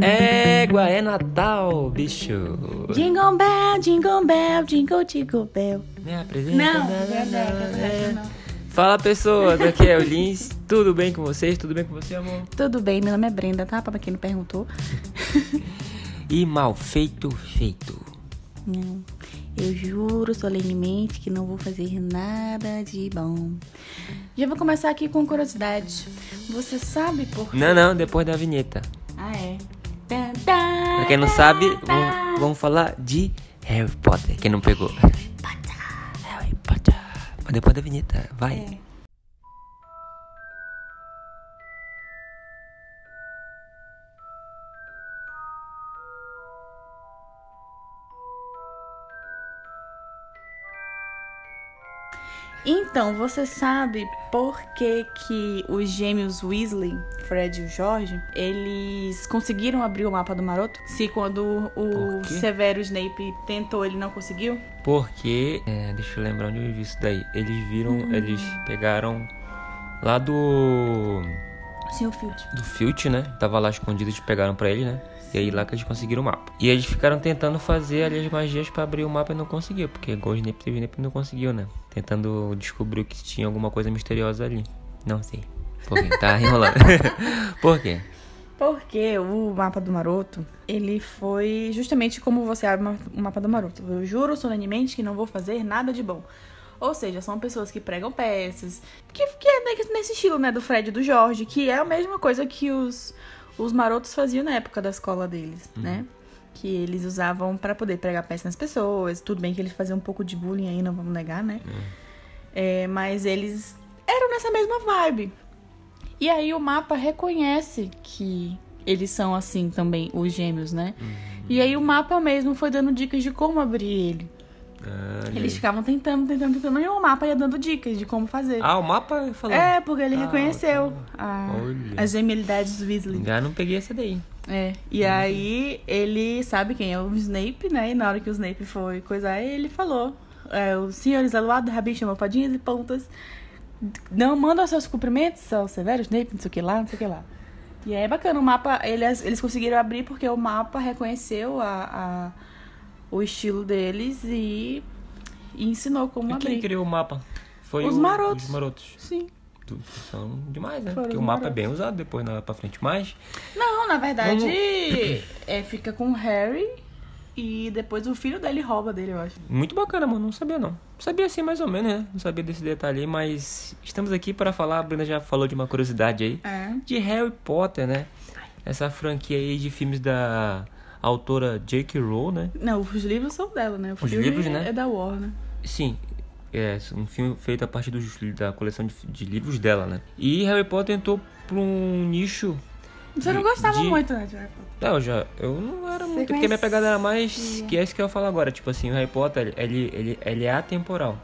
Égua, é Natal, bicho. Jingle bell, jingle bell, jingle, jingle bell. Me apresenta. Não, verdade, não. Fala pessoas, aqui é o Lins. Tudo bem com vocês? Tudo bem com você, amor? Tudo bem, meu nome é Brenda, tá? Pra quem não perguntou. E mal feito, feito. Não, eu juro solenemente que não vou fazer nada de bom. Já vou começar aqui com curiosidade. Você sabe por Não, não, depois da vinheta. Ah, é. Pra quem não sabe, vamos, vamos falar de Harry Potter. Quem não pegou? Harry Potter. Mas depois da vinheta, vai. É. Então, você sabe por que, que os gêmeos Weasley, Fred e o Jorge, eles conseguiram abrir o mapa do Maroto? Se quando o? Severo Snape tentou, ele não conseguiu? Porque, é, deixa eu lembrar onde eu vi isso daí. Eles viram, Hum. eles pegaram lá do Sim, o Field. do Filch, né? Tava lá escondido, eles pegaram pra ele, né? E aí lá que eles conseguiram o mapa. E eles ficaram tentando fazer ali as magias pra abrir o mapa e não conseguiu, porque teve, o Snape não conseguiu, né? Tentando descobrir que tinha alguma coisa misteriosa ali. Não sei. Por quê? Tá enrolando. Por quê? Porque o mapa do Maroto, ele foi justamente como você abre o mapa do Maroto. Eu juro solenemente que não vou fazer nada de bom. Ou seja, são pessoas que pregam peças, que, que é nesse estilo, né, do Fred e do Jorge, que é a mesma coisa que os, os marotos faziam na época da escola deles, né? Que eles usavam pra poder pregar peças nas pessoas. Tudo bem que eles faziam um pouco de bullying aí, não vamos negar, né? É, mas eles eram nessa mesma vibe. E aí o mapa reconhece que eles são assim também, os gêmeos, né? E aí o mapa mesmo foi dando dicas de como abrir ele. Ah, Eles ficavam tentando, tentando, tentando, e o mapa ia dando dicas de como fazer. ah, o mapa falou. é, porque ele Ah, reconheceu a- Olha. as gemelidades Weasley. Já não peguei essa daí. É, e aí ele sabe quem é o Snape, né? E na hora que o Snape foi coisar, ele falou: é, os senhores Aluado, Rabi, Chamofadinhas e Pontas não mandam seus cumprimentos ao Severo Snape, não sei o que lá, não sei o que lá. E aí é bacana, o mapa, eles, eles conseguiram abrir porque o mapa reconheceu a, a- o estilo deles e, e ensinou como E quem abrir. criou o mapa? Foi Os o- marotos. Os marotos. Sim. São demais, né? Foram Porque o mapa é marotos. bem usado depois na, pra frente. Mas Não, na verdade, Vamos- é, fica com o Harry e depois o filho dele rouba dele, eu acho. Muito bacana, mano. Não sabia, não. Sabia assim, mais ou menos, né? Não sabia desse detalhe aí, mas estamos aqui para falar. A Bruna já falou de uma curiosidade aí. É. De Harry Potter, né? Essa franquia aí de filmes da autora J.K. Rowling, né? Não, os livros são dela, né? O Os filme livros, né? é da Warner. Sim, é um filme feito a partir dos, da coleção de, de livros dela, né? E Harry Potter entrou pra um nicho. Você não de- gostava de- muito, né, de Harry Potter? Não, eu já. Eu não era Você muito. Porque minha pegada era mais. Que é isso que eu falo agora. Tipo assim, o Harry Potter, ele, ele, ele é atemporal.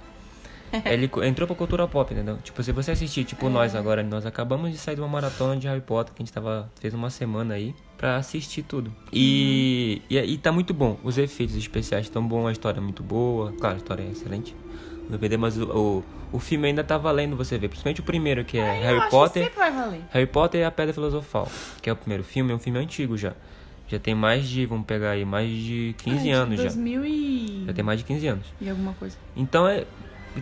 Ele entrou pra cultura pop, entendeu? Tipo, se você assistir, tipo, nós agora, nós acabamos de sair de uma maratona de Harry Potter, que a gente tava. fez uma semana aí, pra assistir tudo. E, e, e tá muito bom. Os efeitos especiais estão bons, a história é muito boa. Claro, a história é excelente. Não perder, mas o, o, o filme ainda tá valendo você ver. Principalmente o primeiro, que é Eu Harry acho Potter. sempre vai valer. Harry Potter e a Pedra Filosofal, que é o primeiro filme, é um filme antigo já. Já tem mais de, vamos pegar aí, mais de 15 Ah, de anos já. 2000 e... Já tem mais de 15 anos. e alguma coisa. Então é.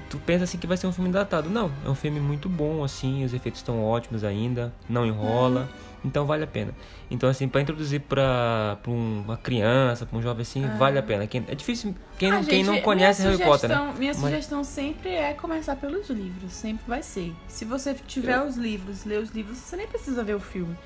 Tu pensa assim que vai ser um filme datado. Não, é um filme muito bom, assim, os efeitos estão ótimos ainda, não enrola, então vale a pena. Então, assim, pra introduzir pra, pra um- uma criança, pra um jovem assim, vale a pena. Quem, é difícil. Quem, não, Ah, quem gente, não conhece Harry Potter, né? Minha Mas- sugestão sempre é começar pelos livros. Sempre vai ser. Se você tiver Eu- os livros, ler os livros, você nem precisa ver o filme.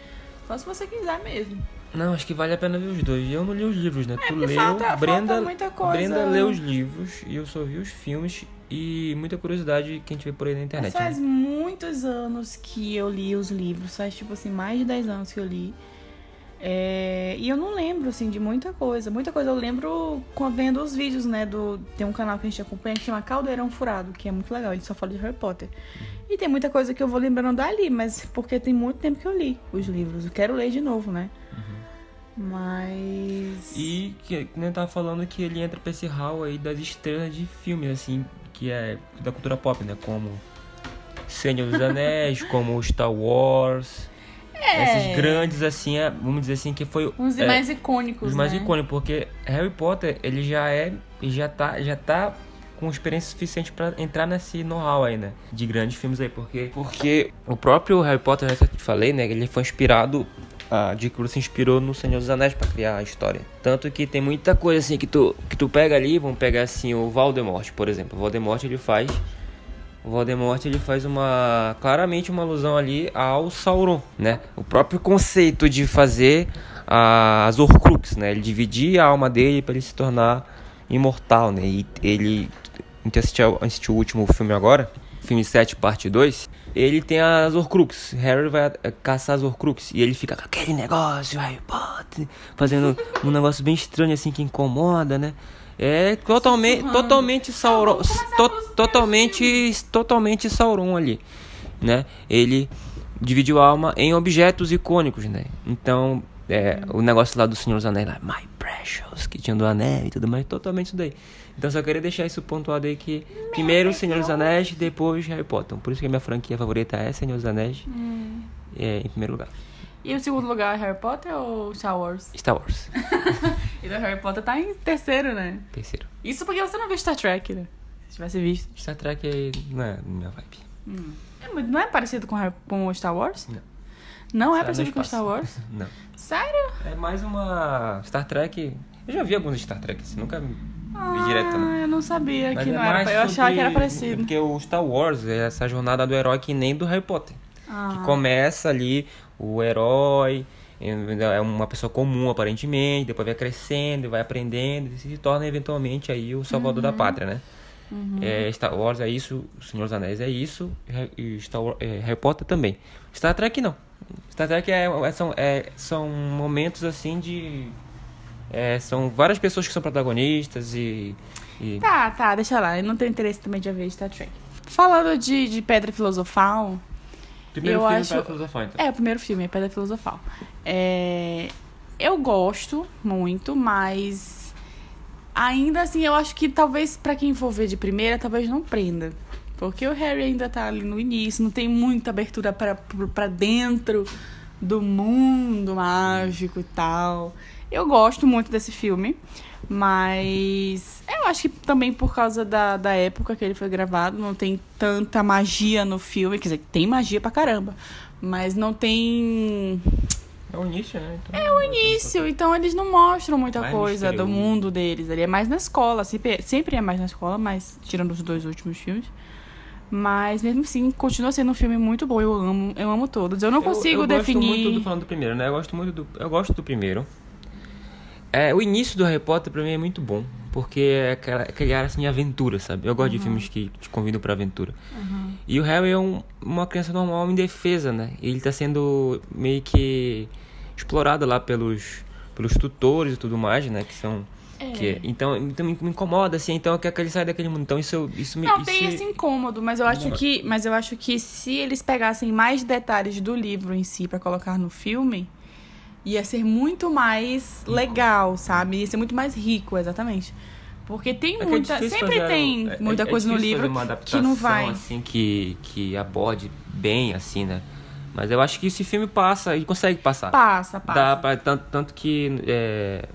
Só se você quiser mesmo. Não, acho que vale a pena ver os dois. Eu não li os livros, né? tu É, porque leu, falta- Brenda, falta. Brenda leu os livros e eu só vi os filmes e muita curiosidade que a gente vê por aí na internet. Mas faz né? muitos anos que eu li os livros. Faz, tipo assim, mais de 10 anos que eu li. É, E eu não lembro, assim, de muita coisa. Muita coisa eu lembro vendo os vídeos, né? Do... Tem um canal que a gente acompanha que chama Caldeirão Furado, que é muito legal. Ele só fala de Harry Potter. E tem muita coisa que eu vou lembrando dali, mas porque tem muito tempo que eu li os livros. Eu quero ler de novo, né? Mas. E que nem tava falando que ele entra pra esse hall aí das estrelas de filmes, assim, que é da cultura pop, né? Como Senhor dos Anéis, como Star Wars. É. Esses grandes, assim, é, vamos dizer assim, que foi. Uns é, mais icônicos, Os mais né? icônicos, porque Harry Potter, ele já é. Já tá, já tá com experiência suficiente pra entrar nesse know-how aí, né? De grandes filmes aí. Porque, porque o próprio Harry Potter, eu já te falei, né? Ele foi inspirado. A. Rowling se inspirou no Senhor dos Anéis pra criar a história. Tanto que tem muita coisa assim que tu, que tu pega ali, vamos pegar assim o Voldemort, por exemplo. O Voldemort ele faz o Voldemort ele faz uma claramente uma alusão ali ao Sauron, né? O próprio conceito de fazer as Horcrux, né? Ele dividir a alma dele para ele se tornar imortal, né? E ele a gente assistiu, assistiu o último filme agora, filme 7, parte 2. Ele tem as Horcrux. Harry vai eh, caçar as Horcrux e ele fica com aquele negócio, Harry Potter, fazendo um negócio bem estranho assim que incomoda, né? É totalmente, totalmente Sauron, to- totalmente, totalmente Sauron ali, né? Ele dividiu a alma em objetos icônicos, né? Então, é, o negócio lá do Senhor dos Anéis, lá, My Precious, que tinha do Anel e tudo mais, totalmente isso daí. Então, só queria deixar isso pontuado aí que primeiro Senhor dos Anéis, depois Harry Potter. Por isso que a minha franquia favorita é Senhor dos Anéis, é, em primeiro lugar. E o segundo lugar é Harry Potter ou Star Wars? Star Wars, Então Harry Potter tá em terceiro, né? terceiro. Isso porque você não viu Star Trek, né? Se tivesse visto. Star Trek é, não é minha vibe. É muito- não é parecido com, com o Star Wars? Não. Não é no parecido com. Star Wars? Não. Sério? É mais uma Star Trek. Eu já vi alguns Star Trek, assim, nunca vi direto. Ah, eu não sabia Mas que é não era. mais Eu achava que era sobre- parecido. Porque o Star Wars é essa jornada do herói que nem do Harry Potter. Ah. Que começa ali o herói, é uma pessoa comum aparentemente, depois vai crescendo, vai aprendendo e se torna eventualmente aí o salvador Uhum. da pátria, né? É, Star Wars é isso, O Senhor dos Anéis é isso, e Star Wars, é, Harry Potter também. Star Trek não. Star Trek é, é- são, é- são momentos assim de. é, são várias pessoas que são protagonistas e. e- Tá, tá, deixa lá. Eu não tenho interesse também de ver Star Trek. Falando de, de Pedra Filosofal. Primeiro eu filme acho- para filosofar, então. É, o primeiro filme, é Pedra Filosofal. É, eu gosto muito, mas. Ainda assim, eu acho que talvez pra quem for ver de primeira, talvez não prenda. Porque o Harry ainda tá ali no início, não tem muita abertura pra- pra dentro do mundo mágico e tal. Eu gosto muito desse filme, mas eu acho que também por causa da, da época que ele foi gravado, não tem tanta magia no filme. Quer dizer, tem magia pra caramba, mas não tem É o início, né? Então, é o início, então eles não mostram muita Mais coisa do misterioso. mundo deles. Ele é mais na escola, sempre, sempre é mais na escola, mas tirando os dois últimos filmes. Mas mesmo assim, continua sendo um filme muito bom. Eu amo, eu amo todos. Eu não consigo eu, eu definir. gosto muito do falando do primeiro, né? Eu gosto muito do eu gosto do primeiro. É, o início do Harry Potter pra mim é muito bom, porque é aquela, aquele ar assim aventura, sabe? Eu gosto de filmes que te convidam pra aventura. E o Harry é um- uma criança normal indefesa, né? Ele tá sendo meio que explorado lá pelos pelos tutores e tudo mais, né? Que são É. que, então, então me incomoda assim, então eu quero que ele saia daquele mundo. Então isso isso me Não, isso, tem esse incômodo, mas eu acho Não. que, mas eu acho que se eles pegassem mais detalhes do livro em si pra colocar no filme, ia ser muito mais legal, sabe? Ia ser muito mais rico, exatamente. Porque tem É que é muita, difícil sempre fazer- tem é- muita é coisa no livro que não vai. assim que que aborde bem assim, né? Mas eu acho que esse filme passa, ele consegue passar. Passa, passa. Dá pra, tanto, tanto que é...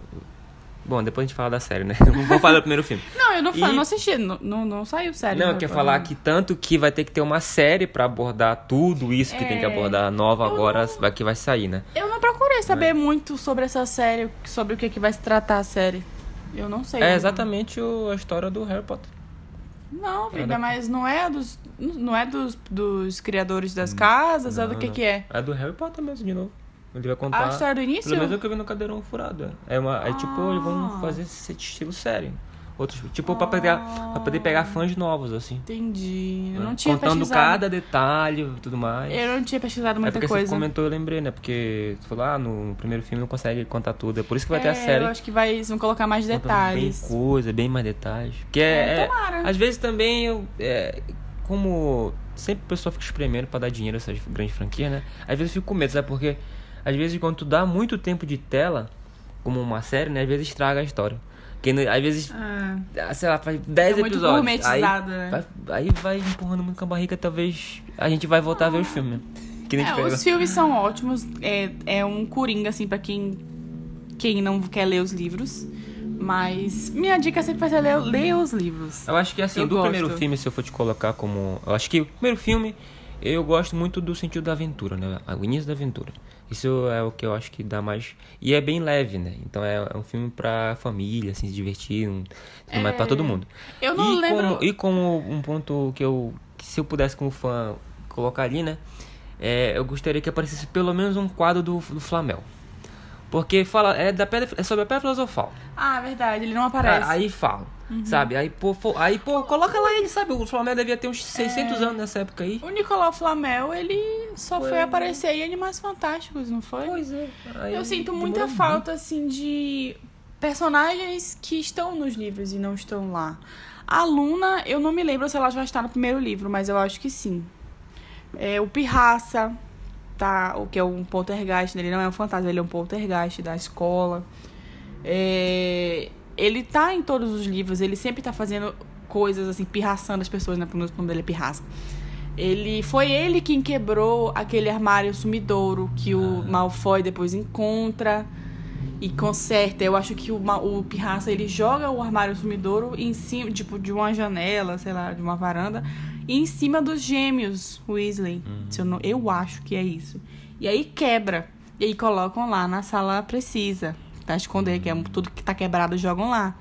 bom, depois a gente fala da série, né? Não vou falar do primeiro filme. Não, eu não, E- não assisti, não, não, não saiu sério. Não, né? eu quero falar que tanto que vai ter que ter uma série pra abordar tudo isso que tem que É. abordar nova Eu agora vai que vai sair, né? Eu não procurei saber muito sobre essa série, sobre o que, que vai se tratar a série. Eu não sei. É não- exatamente o- a história do Harry Potter. Não, É filha, da- mas não é dos. Não é dos, dos criadores das casas, é do Não, que não. que é? É do Harry Potter mesmo, de novo. Ele vai contar. A história do início? Pelo menos é o que eu vi no Cadeirão Furado. É, uma, é tipo, eles vão Ah. fazer esse estilo série. Outros, tipo, pra, pegar, pra poder pegar fãs novos, assim. Entendi. Eu né? não tinha Contando pesquisado. cada detalhe e tudo mais. Eu não tinha pesquisado é muita porque coisa. você comentou, eu lembrei, né? Porque você falou, ah, no primeiro filme não consegue contar tudo. É por isso que vai ter É, a série. Eu acho que vai, eles vão colocar mais detalhes. Bem coisa, bem mais detalhes. Porque É, é, tomara. às vezes também eu. é, como sempre o pessoal fica espremendo pra dar dinheiro a essas grandes franquias, né? Às vezes eu fico com medo, sabe? Porque às vezes quando tu dá muito tempo de tela, como uma série, né? Às vezes estraga a história. Porque né, às vezes, Ah, ah, sei lá, faz 10 É muito episódios. Aí, gourmetizado, né? vai, aí vai empurrando muito com a barriga, talvez a gente vai voltar a ver os filmes. né? que nem É, pega. os filmes são ótimos. É, é um coringa, assim, pra quem, quem não quer ler os livros. Mas minha dica sempre vai ser ler, ler os livros. Eu acho que assim, Eu do gosto. primeiro filme, se eu for te colocar como. Eu acho que o primeiro filme eu gosto muito do sentido da aventura, né? O início da aventura. Isso é o que eu acho que dá mais. E é bem leve, né? Então é, é um filme pra família, assim, se divertir, um, mais pra todo mundo. Eu não e lembro. Como, e como um ponto que eu. Que se eu pudesse, como fã, colocar ali, né? É, eu gostaria que aparecesse pelo menos um quadro do, do Flamel. Porque fala, é, da pedra, é sobre a pedra filosofal. Ah, verdade, ele não aparece. Cara, aí falam, sabe? Aí, pô, aí, pô, coloca lá ele, sabe? O Flamengo devia ter uns 600 anos nessa época aí. O Nicolau Flamel, ele só foi, Foi. aparecer em Animais Fantásticos, não foi? Pois é. Aí Eu sinto muita muito. falta, assim, de personagens que estão nos livros e não estão lá. A Luna, eu não me lembro se ela já está no primeiro livro, mas eu acho que sim. É, o Pirraça, tá? O que é um poltergeist, né? ele não é um fantasma, ele é um poltergeist da escola. É, ele tá em todos os livros, ele sempre tá fazendo coisas assim, pirraçando as pessoas, né? Por isso o nome dele é Pirraça. Ele foi ele quem quebrou aquele armário sumidouro que o Malfoy depois encontra e conserta. Eu acho que o, o Pirraça ele joga o armário sumidouro em cima, tipo, de uma janela, sei lá, de uma varanda, e em cima dos gêmeos Weasley. Se eu, não, eu acho que é isso. E aí quebra. E aí colocam lá na sala precisa. Pra esconder, que é tudo que tá quebrado, jogam lá.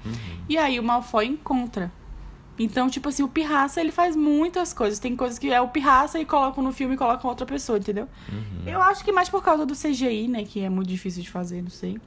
E aí o Malfoy encontra. Então, tipo assim, o Pirraça, ele faz muitas coisas. Tem coisas que é o Pirraça e colocam no filme e colocam outra pessoa, entendeu? Eu acho que mais por causa do CGI, né? Que é muito difícil de fazer, não sei.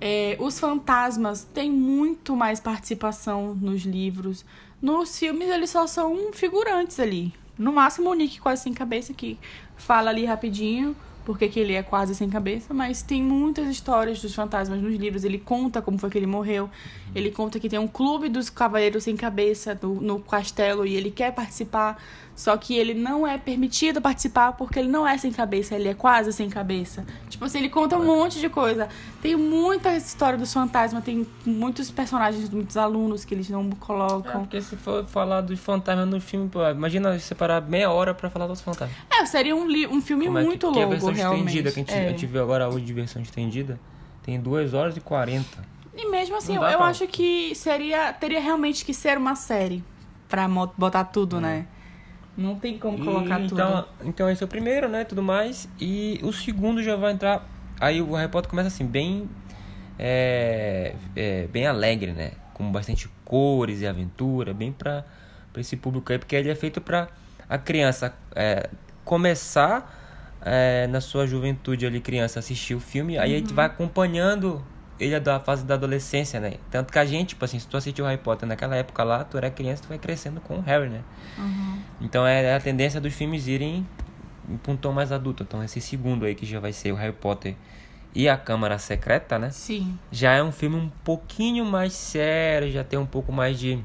É, os fantasmas têm muito mais participação nos livros. Nos filmes, eles só são figurantes ali. No máximo, o Nick quase sem cabeça, que fala ali rapidinho, porque que ele é quase sem cabeça. Mas tem muitas histórias dos fantasmas nos livros. Ele conta como foi que ele morreu. Ele conta que tem um clube dos cavaleiros sem cabeça no, no castelo e ele quer participar. Só que ele não é permitido participar porque ele não é sem cabeça, ele é quase sem cabeça. Tipo assim, ele conta um monte de coisa. Tem muita história dos fantasmas, tem muitos personagens, muitos alunos que eles não É, colocam. porque se for falar dos fantasmas no filme, pô, imagina separar meia hora pra falar dos fantasmas. É, seria um, um filme Como é que- muito que a longo, versão realmente. estendida que a gente, É. a gente viu agora hoje de versão estendida tem 2 horas e 40. E mesmo assim, eu, pra- acho que seria teria realmente que ser uma série pra mo- botar tudo, né? Não tem como colocar E tudo. então, então esse é o primeiro, né? Tudo mais. E o segundo já vai entrar. Aí o Potter começa assim, bem. É, é, bem alegre, né? Com bastante cores e aventura, bem pra, pra esse público aí, porque ele é feito pra a criança é, começar é, na sua juventude ali, criança, assistir o filme, aí a gente vai acompanhando ele da fase da adolescência, né? Tanto que a gente, tipo assim, se tu assistiu Harry Potter naquela época lá, tu era criança, tu vai crescendo com o Harry, né? Então é a tendência dos filmes irem pra um tom mais adulto. Então esse segundo aí que já vai ser o Harry Potter e a Câmara Secreta, né? Sim. Já é um filme um pouquinho mais sério, já tem um pouco mais de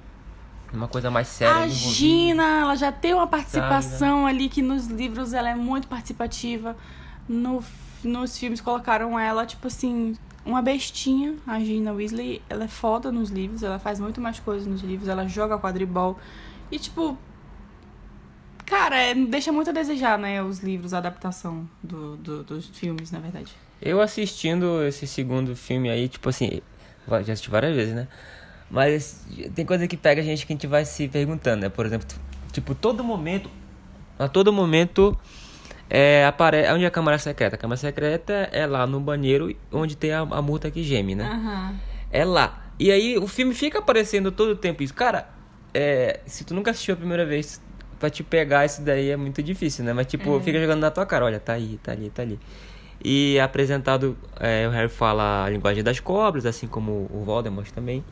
uma coisa mais séria A. Gina, ela já tem uma participação ali que nos livros ela é muito participativa. No, nos filmes colocaram ela, tipo assim, uma bestinha. A Gina Weasley, ela é foda nos livros, ela faz muito mais coisas nos livros, ela joga quadribol. E, tipo. Cara, é, deixa muito a desejar, né? Os livros, a adaptação do, do- dos filmes, na verdade. Eu assistindo esse segundo filme aí, tipo assim, já assisti várias vezes, né? Mas tem coisa que pega a gente que a gente vai se perguntando, né? Por exemplo, tipo, todo momento, a todo momento, é, apare... onde é a câmara secreta? A câmara secreta é lá no banheiro onde tem a, a murta que geme, né? Aham. É lá. E aí o filme fica aparecendo todo o tempo isso. Cara, é, se tu nunca assistiu a primeira vez, pra te pegar isso daí é muito difícil, né? Mas tipo, fica jogando na tua cara, olha, tá aí, tá ali, tá ali. E é apresentado, é, o Harry fala a linguagem das cobras, assim como o Voldemort também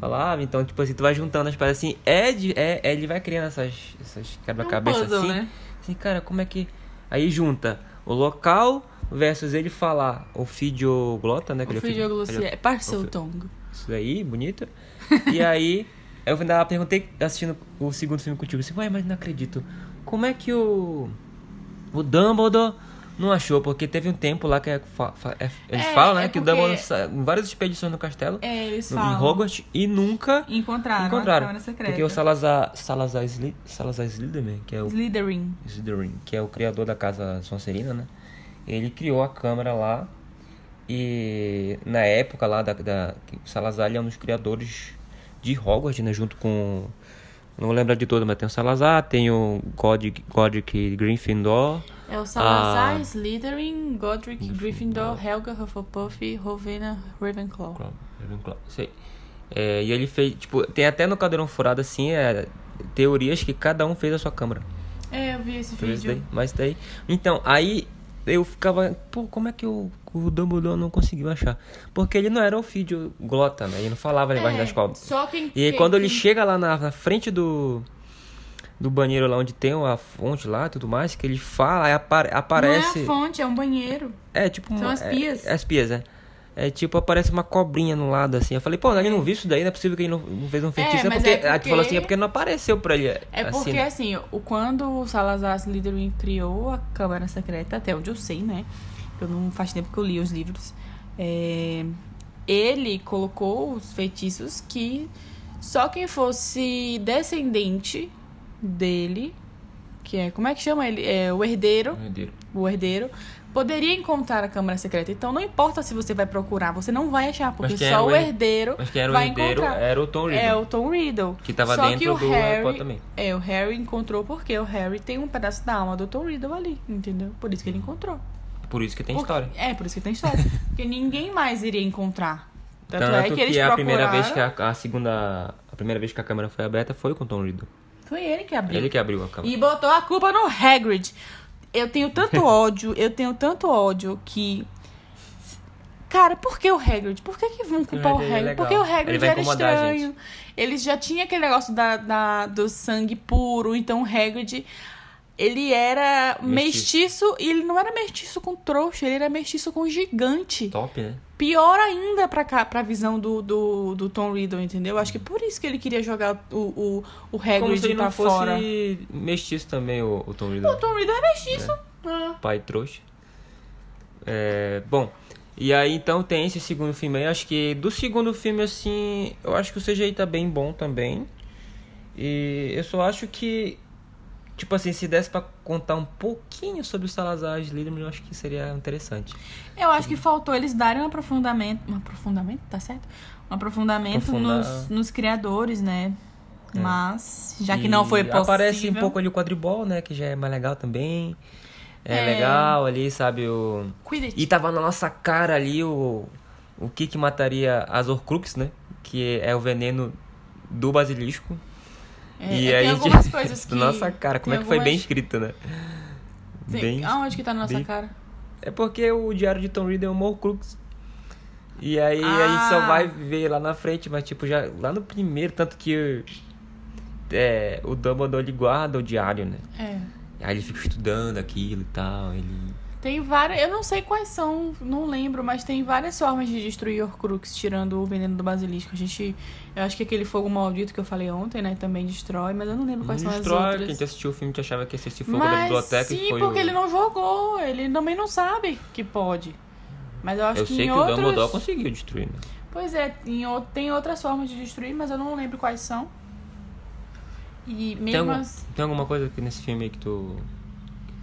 falava. Então, tipo assim, tu vai juntando as peças assim. É, de, é, é, ele vai criando essas, essas quebra-cabeças puzzle, assim. né? Assim, cara, como é que. Aí junta o local versus ele falar o fidioglota, né? O é fidi- Fidioglossia ele é- é Parseltongo. isso daí, bonito. E aí, eu ainda perguntei, assistindo o segundo filme contigo, assim, ué, mas não acredito. Como é que o. O Dumbledore Não achou, porque teve um tempo lá que é, é- eles É, falam, né, é que em várias expedições no castelo, É, eles no- falam. em Hogwarts, e nunca Encontraram, encontraram. Porque o Salazar, Salazar, Sli, Salazar Slytherin, que é o Slytherin. Slytherin, que é o criador da casa Sonserina, né? Ele criou a câmara lá e na época lá da, da Salazar ele é um dos criadores de Hogwarts, né? Junto com não vou lembrar de todo, mas tem o Salazar, tem o Godric, Godric Gryffindor, É o Salazar, Ah. Slytherin, Godric, Gryffindor, Helga, Hufflepuff, Rowena, Ravenclaw. Claro, Ravenclaw, sei. É, e ele fez, tipo, tem até no Cadeirão Furado assim, é, teorias que cada um fez a sua câmara. É, eu vi esse vídeo. daí, mas daí. Então, aí eu ficava, pô, como é que o, o Dumbledore não conseguiu achar? Porque ele não era o filho glota, né? Ele não falava a linguagem É, das cobras. Só quem. E aí quem- quando ele quem- chega lá na, na frente do do banheiro lá onde tem a fonte lá e tudo mais, que ele fala, aí apare- aparece. Não é a fonte, é um banheiro. É, tipo São uma, as pias. É, as pias, é. É tipo, aparece uma cobrinha no lado assim. Eu falei, pô, ele não viu isso daí, não é possível que ele não, não fez um feitiço. É, mas porque, é Aí tu falou assim, porque- é porque não apareceu pra ele. É assim, porque, né? assim, o, quando o Salazar Slytherin criou a Câmara Secreta, até onde eu sei, né? Eu não faz tempo que eu li os livros. é, ele colocou os feitiços que só quem fosse descendente dele, que é. Como é que chama ele? É o herdeiro. Meu Deus. O herdeiro. Poderia encontrar a Câmara Secreta. Então não importa se você vai procurar, você não vai achar, porque só o o her- herdeiro Mas quem era o vai herdeiro encontrar. era o Tom Riddle. É o Tom Riddle. Que tava Só dentro que o do Harry. É, o Harry encontrou porque o Harry tem um pedaço da alma do Tom Riddle ali, entendeu? Por isso que ele encontrou. Por isso que tem Por- história. É, por isso que tem história. porque ninguém mais iria encontrar. Tanto, Tanto é que eles a procuraram... primeira vez que a, a segunda. A primeira vez que a câmera foi aberta foi com o Tom Riddle. Foi ele que abriu. Ele que abriu a câmera. E botou a culpa no Hagrid. Eu tenho tanto ódio, eu tenho tanto ódio que... Cara, por que o Hagrid? Por que, que vão culpar o Hagrid é. Porque o Hagrid era estranho. Ele já tinha aquele negócio da, da- do sangue puro. Então o Hagrid, ele era Mestiço. mestiço. E ele não era mestiço com trouxa, ele era mestiço com gigante. Top, né? Pior ainda pra, cá, pra visão do, do, do Tom Riddle, entendeu? Acho que por isso que ele queria jogar o, o, o Como Hagrid se ele pra não fosse fora. mestiço também, o, o Tom Riddle. O Tom Riddle é mestiço. Ah. Pai trouxa. É, bom, e aí então tem esse segundo filme aí. Acho que do segundo filme, assim, eu acho que o CGI tá bem bom também. E eu só acho que, tipo assim, se desse pra contar um pouquinho sobre o Salazar Slytherin, eu acho que seria interessante. Eu acho que faltou eles darem um aprofundamento. Um aprofundamento, tá certo? Um aprofundamento nos, nos criadores, né? É. Mas, já que E não foi possível. Aparece um pouco ali o quadribol, né? Que já é mais legal também. É, É. legal ali, sabe? O... Quidditch. E tava na nossa cara ali o, o que que mataria as Horcruxes, né? Que é o veneno do basilisco. É, e é, aí, tem algumas coisas que. nossa cara, como é que foi bem algumas- escrito, né? tem- Bem... Aonde que tá na nossa bem- cara? É porque o diário de Tom Riddle é uma Horcrux. E aí a gente só Ah. vai ver lá na frente, mas tipo, já lá no primeiro, tanto que é, o Dumbledore ele guarda o diário, né? É. Aí ele fica estudando aquilo e tal, ele... Tem várias. Eu não sei quais são, não lembro, mas tem várias formas de destruir Horcrux, tirando o veneno do basilisco. A gente. Eu acho que aquele fogo maldito que eu falei ontem, né? Também destrói, mas eu não lembro quais Não são as destrói, outras. quem assistiu o filme que achava que ia ser esse fogo da Mas biblioteca e sim, foi porque o... ele não jogou. Ele também não sabe que pode. Mas eu acho Eu que sei em que outros... o Dumbledore conseguiu destruir, né? Pois é, tem outras formas de destruir, mas eu não lembro quais são. E Tem, mesmo algum- as... tem alguma coisa aqui nesse filme aí que tu,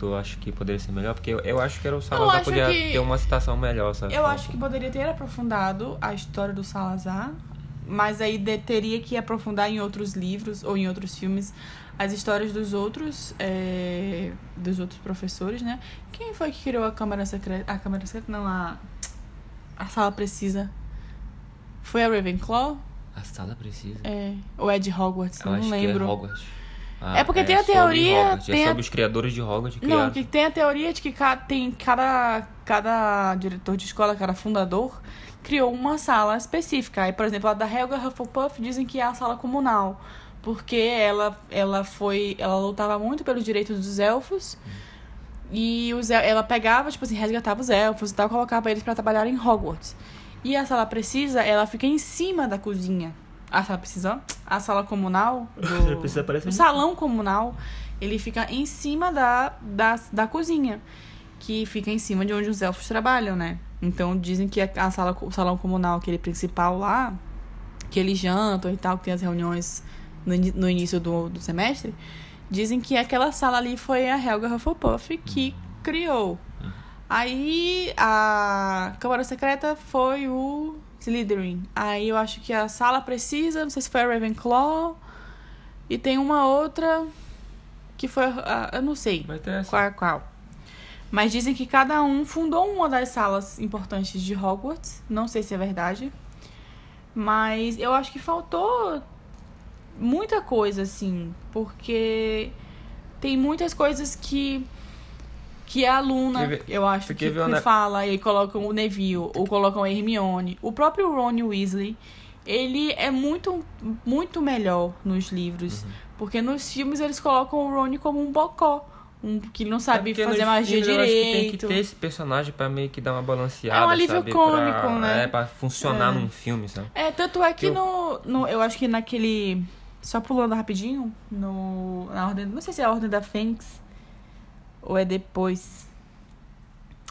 que tu acha que poderia ser melhor? Porque eu, eu acho que era o Salazar acho podia que- ter uma citação melhor, sabe? Eu acho que poderia ter aprofundado a história do Salazar, mas aí de- teria que aprofundar em outros livros ou em outros filmes as histórias dos outros é, dos outros professores, né? Quem foi que criou a Câmara Secreta? A Câmara Secreta não, a a Sala Precisa. Foi a Ravenclaw? A sala precisa. É, ou é de Hogwarts, eu eu acho não lembro. que é Hogwarts. Ah, É porque tem a teoria- Hogwarts, tem é a- sobre os criadores de Hogwarts que Não, que tem a teoria de que ca- tem cada, cada diretor de escola, cada fundador, criou uma sala específica. Aí, por exemplo, a da Helga Hufflepuff dizem que é a sala comunal. Porque ela, ela foi. Ela lutava muito pelos direitos dos elfos. E os, el- ela pegava, tipo assim, resgatava os elfos e tal, colocava eles pra trabalhar em Hogwarts. E a sala precisa, ela fica em cima da cozinha. A sala precisa, a sala comunal. Do, precisa o salão comunal, ele fica em cima da, da, da cozinha. que fica em cima de onde os elfos trabalham, né? Então dizem que a, a sala, o salão comunal, aquele principal lá, que eles jantam e tal, que tem as reuniões no, no início do, do semestre, dizem que aquela sala ali foi a Helga Hufflepuff que criou. Aí a Câmara Secreta foi o Slytherin. Aí eu acho que a sala precisa, não sei se foi a Ravenclaw. E tem uma outra que foi a, eu não sei Vai ter essa. qual é qual. Mas dizem que cada um fundou uma das salas importantes de Hogwarts. Não sei se é verdade. Mas eu acho que faltou muita coisa, assim. Porque tem muitas coisas que. Que a aluna, Quer ver- eu acho que, que fala, e aí colocam o Neville, ou colocam a Hermione. O próprio Ron Weasley, ele é muito, muito melhor nos livros. Uhum. Porque nos filmes eles colocam o Ron como um bocó. Um que não sabe É fazer magia filmes eu acho que tem direito. que ter esse personagem pra meio que dar uma balanceada, É um alívio sabe? cômico, pra, né? É, pra funcionar É. num filme, sabe? É, tanto é que Eu- no, no. Eu acho que naquele. Só pulando rapidinho, no. Na ordem. Não sei se é a Ordem da Fênix. Ou é depois.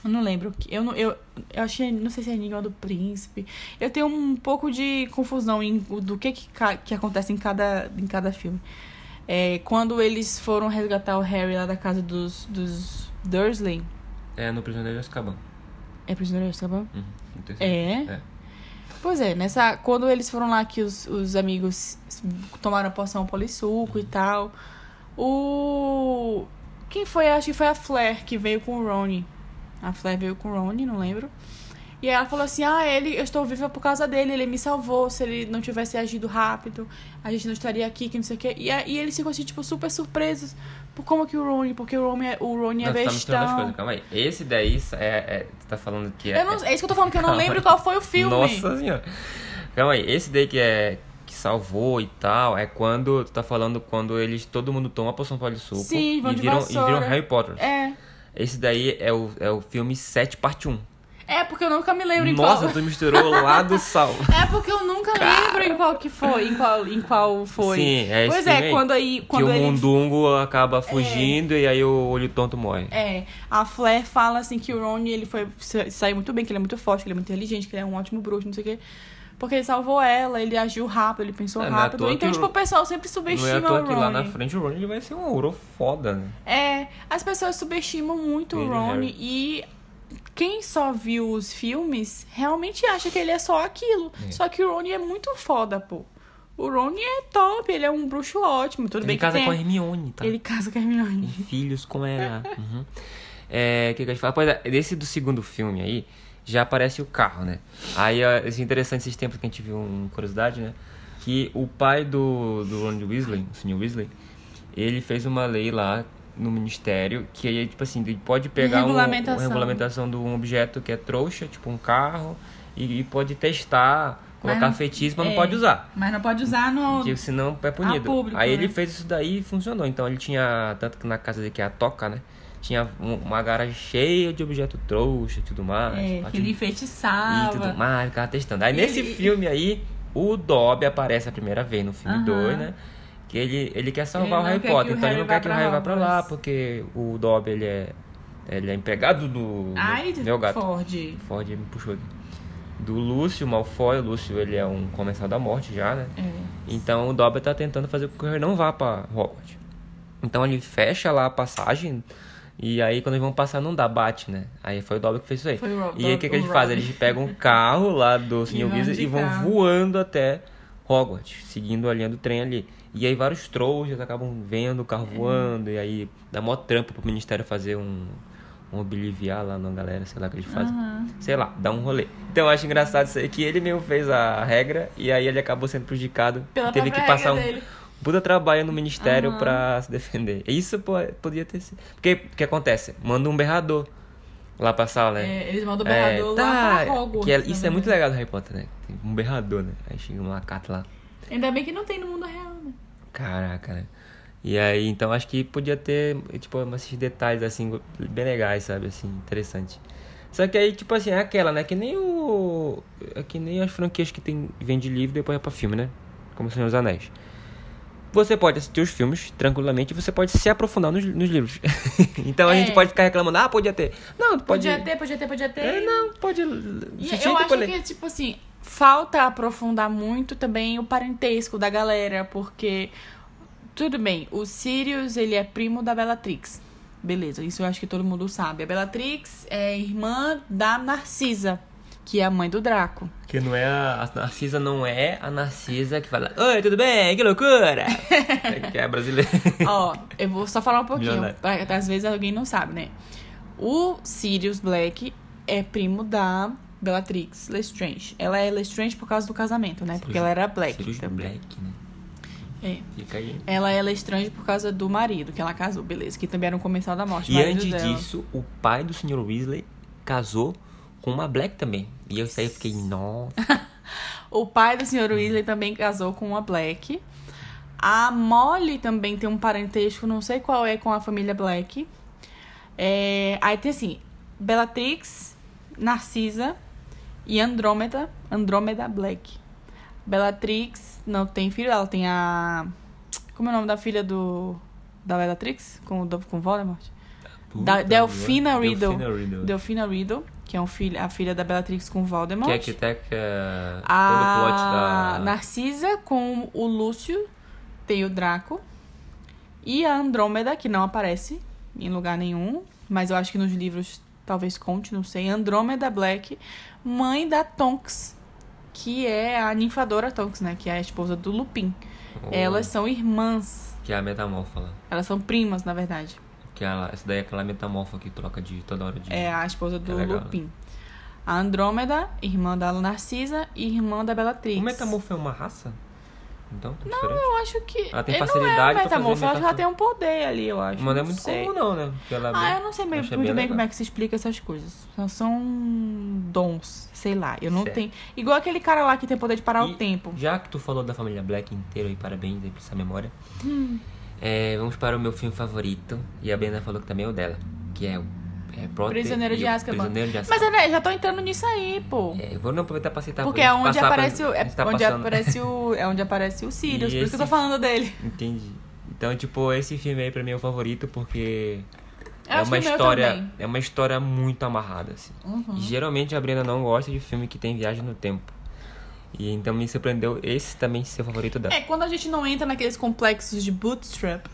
Eu não lembro. Eu, não, eu, eu achei. Não sei se é Enigma do Príncipe. Eu tenho um pouco de confusão em, do que, que, que acontece em cada, em cada filme. É, quando eles foram resgatar o Harry lá da casa dos, dos Dursley. É no Prisioneiro de Azkaban. É prisioneiro de Azkaban? Uhum. É? É. Pois é, nessa. Quando eles foram lá que os, os amigos tomaram a poção polissuco e tal. O. Quem foi? Acho que foi a Flair que veio com o Rony. A Flair veio com o Rony, não lembro. E aí ela falou assim: Ah, ele, eu estou viva por causa dele, ele me salvou. Se ele não tivesse agido rápido, a gente não estaria aqui, que não sei o quê. E, e eles ficam assim, tipo, super surpresos. Por como que o Rony? Porque o Rony é, o Rony é tá bestão. coisas, calma aí. Esse daí é, é. Você tá falando que é. não, é isso que eu tô falando, que eu não lembro aí. qual foi o filme. Nossa senhora. Calma aí, esse daí que é. Que salvou e tal, é quando. Tu tá falando quando eles. Todo mundo toma a poção polissuco Sim, vão e de viram, e vassoura. viram Harry Potter. É. Esse daí é o, é o filme 7, parte 1. É, porque eu nunca me lembro em Nossa, qual. tu misturou lá do sal. É porque eu nunca lembro em qual que foi, em qual, em qual foi. Sim, é Pois é, aí. quando aí. que Quando o ele. mundungo acaba fugindo e aí o olho tonto morre. É, a Flair fala assim que o Ron ele foi sa- saiu muito bem, que ele é muito forte, que ele é muito inteligente, que ele é um ótimo bruxo, não sei o quê. Porque ele salvou ela, ele agiu rápido, ele pensou É, não é rápido. Então, tipo, o- pessoal sempre Não subestima é à toa o Ron. lá na frente o Ron ele vai ser um ouro foda, né? É, as pessoas subestimam muito Ele o Ron e quem só viu os filmes realmente acha que ele é só aquilo. É. Só que o Ron é muito foda, pô. O Ron é top, ele é um bruxo ótimo. Tudo bem Ele que casa tem... com a Hermione, tá? Ele casa com a Hermione. Tem filhos com ela. Uhum. É, o que, que a gente fala? Pois é, desse do segundo filme aí, já aparece o carro, né? Aí é interessante esses tempos que a gente viu uma curiosidade, né? Que o pai do, do Ron Weasley, o Sr. Weasley, ele fez uma lei lá no ministério que aí, tipo assim, ele pode pegar um, Regulamentação. uma regulamentação de um objeto que é trouxa, tipo um carro, e, e pode testar, colocar não- feitiço, mas é. não pode usar. Mas não pode usar no. Porque senão é punido. público, Aí né? ele fez isso daí e funcionou. Então ele tinha, tanto que na casa dele que é a Toca, né? Tinha um- uma garagem cheia de objeto trouxa e tudo mais. É, que ele enfeitiçava. E tudo mais, ficava testando. Aí E nesse ele- filme aí, o Dobby aparece a primeira vez no filme Aham. 2, né? Que ele, ele quer salvar Ele o não Harry Potter. o então ele Harry não vá quer que o pra Harry vá pra lá, porque o Dobby ele é, ele é empregado do. Ai, do meu gato. Ford. Ford me puxou aqui. Do Lúcio Malfoy. O Lúcio ele é um comensal da morte já, né? É. Então o Dobby tá tentando fazer com que o Harry não vá pra Hogwarts. Então ele fecha lá a passagem e aí quando eles vão passar não dá, bate, né? Aí foi o Dobby que fez isso aí. Foi o Rob- e aí o que, que eles fazem? Eles pegam um carro lá do Sr. Weasley e vão carro. voando até Hogwarts, seguindo a linha do trem ali. E aí vários trouxas acabam vendo o carro É. voando e aí dá mó trampo pro ministério fazer um um obliviar lá na galera, sei lá o que eles fazem. Aham. Sei lá, dá um rolê. Então eu acho engraçado isso aí, que ele mesmo fez a regra e aí ele acabou sendo prejudicado. Pela teve que passar um dele. Puta trabalho no ministério Aham. pra se defender. Isso podia ter sido. Porque o que acontece? Manda um berrador lá pra sala, né? É, eles mandam o berrador tá, lá pra Hogwarts. que é- isso é muito legal do Harry Potter, né? Tem um berrador, né? Aí chega uma carta lá. Ainda bem que não tem no mundo real, né? Caraca, né? E aí, então acho que podia ter, tipo, esses detalhes, assim, bem legais, sabe? Assim, interessante. Só que aí, tipo assim, é aquela, né? Que nem o. É que nem as franquias que tem, vende livro e depois é pra filme, né? Como Senhor dos Anéis. Você pode assistir os filmes tranquilamente e você pode se aprofundar nos, nos livros. então a É. gente pode ficar reclamando, ah, podia ter. Não, pode. Podia ter, podia ter, podia ter. É, não, pode. E eu acho que, tipo assim, falta aprofundar muito também o parentesco da galera, porque, tudo bem, o Sirius, ele é primo da Bellatrix. Beleza, isso eu acho que todo mundo sabe. A Bellatrix é irmã da Narcisa, que é a mãe do Draco. Que não é a, a Narcisa não é a Narcisa que fala, oi, tudo bem? Que loucura! É que é brasileira. Ó, eu vou só falar um pouquinho, às vezes alguém não sabe, né? O Sirius Black é primo da Bellatrix Lestrange. Ela é Lestrange por causa do casamento, né? Porque ela era Black Sirius também. Black, né? É. Fica aí. Ela é Lestrange por causa do marido, que ela casou, beleza. Que também era um comensal da morte. E antes dela. disso, o pai do Sr. Weasley casou com uma Black também. E eu saí e fiquei, nossa. O pai do Sr. Weasley também casou com uma Black. A Molly também tem um parentesco, não sei qual é, com a família Black. É, aí tem assim, Bellatrix, Narcisa e Andrômeda, Andrômeda Black. Bellatrix não tem filho, ela tem a... Como é o nome da filha do... Da Bellatrix? Com, o com Voldemort? Da- Puta Delphina merda. Riddle. Delphina Riddle. Delphina Riddle, que é um filho, a filha da Bellatrix com Voldemort. Que arquitecta todo o A plot da... Narcisa com o Lúcio tem o Draco. E a Andrômeda, que não aparece em lugar nenhum, mas eu acho que nos livros talvez conte, não sei. Andrômeda Black, mãe da Tonks, que é a ninfadora Tonks, né? Que é a esposa do Lupin. o- Elas são irmãs. Que é a metamorfa. Elas são primas, na verdade. Que ela, essa daí é aquela metamorfa que troca de toda hora de... É a esposa do É. Lupin. A Andrômeda, irmã da Narcisa e irmã da Bellatrix. O metamorfo é uma raça? Então, tá diferente. Eu acho que. Ela tem facilidade não é pra metamorfo, ela metamorfo. tem um poder ali, eu acho. Mas não é muito sei. comum não, né? Porque ela é Ah, bem- eu não sei muito bem legal. como é que se explica essas coisas. São, são dons, sei lá. Eu não Certo. tenho. Igual aquele cara lá que tem poder de parar E o tempo. Já que tu falou da família Black inteira e parabéns aí por essa memória. Hum. É, vamos para o meu filme favorito. E a Brenda falou que também é o dela. Que é o é Prisioneiro de Azkaban. Prisioneiro de Mas Azkaban. é, né, já tô entrando nisso aí, pô. É, vou não aproveitar pra citar Porque é onde passar pra- aparece o. É tá onde aparece o. É onde aparece o Sirius, E por isso que eu tô falando dele. Entendi. Então, tipo, esse filme aí pra mim é o favorito porque Eu é uma história, é uma história muito amarrada assim. Uhum. E geralmente a Brenda não gosta de filme que tem viagem no tempo. E então me surpreendeu esse também ser o favorito dela. É, quando a gente não entra naqueles complexos de bootstrap,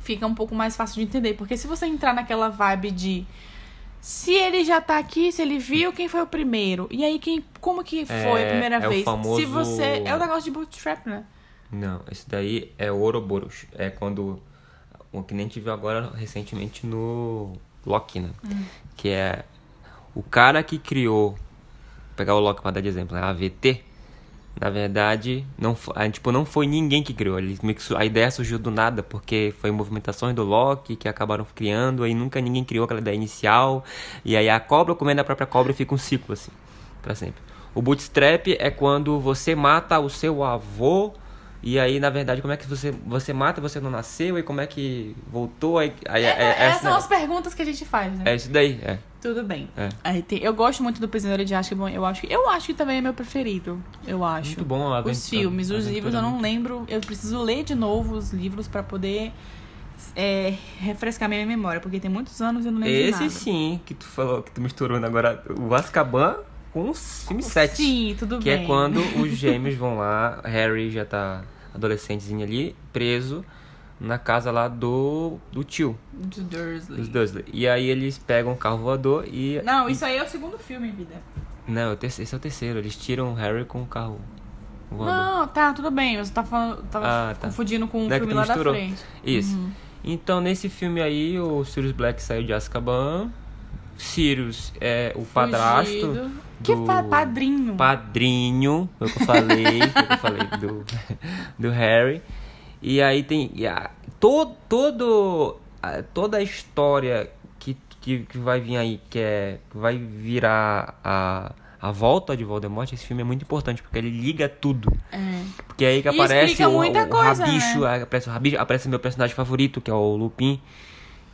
fica um pouco mais fácil de entender. Porque se você entrar naquela vibe de. Se ele já tá aqui, se ele viu, quem foi o primeiro? E aí, quem, como que foi É, a primeira é o vez? famoso- Se você. É o negócio de bootstrap, né? Não, esse daí é o Ouroboros. É quando. O que nem a gente viu agora recentemente no Loki, né? Que é o cara que criou. Vou pegar o Loki pra dar de exemplo, né? A AVT. Na verdade, não, ah, tipo, não foi ninguém que criou. Ele, a ideia surgiu do nada, porque foi movimentações do Loki que acabaram criando, aí nunca ninguém criou aquela ideia inicial. E aí a cobra comendo a própria cobra e fica um ciclo assim, pra sempre. O bootstrap é quando você mata o seu avô e aí, na verdade, como é que você, você mata, você não nasceu, e como é que voltou, aí, aí É, é, é, essas esse são as perguntas que a gente faz, né? é isso daí, é. Tudo bem. É. Aí tem- eu gosto muito do Prisioneiro de Azkaban. Eu acho que, eu acho que também é meu preferido. Eu acho. Muito bom a Os aventura- filmes, os aventura livros eu não muito- lembro. Eu preciso ler de novo os livros pra poder é, refrescar minha memória, porque tem muitos anos e eu não lembro Esse sim, que tu falou, que tu misturou agora, o Azkaban com o filme 7. Sim, tudo Que bem. é quando os gêmeos vão lá, Harry já tá adolescentezinho ali, preso na casa lá do, do tio, Do Dursley. dos Dursley. E aí eles pegam um carro voador e... Não, isso aí é o segundo filme, vida. Não, o esse é o terceiro. Eles tiram o Harry com o carro voador. Não, tá, tudo bem. Você tá falando, tava Ah, tá. confundindo com o Não é que filme lá da misturou. frente. Isso. Uhum. Então, nesse filme aí, o Sirius Black saiu de Azkaban. Sirius é o padrasto Fugido. Que do pa- padrinho. padrinho, foi o que eu falei, foi o que eu falei do, do Harry. E aí tem e a, todo, todo, a- toda a história que, que, que vai vir aí, que é que vai virar a, a volta de Voldemort, esse filme é muito importante, porque ele liga tudo. É. Porque aí que E aparece o, o coisa, Rabicho, né? aparece o Rabicho, aparece meu personagem favorito, que é o Lupin,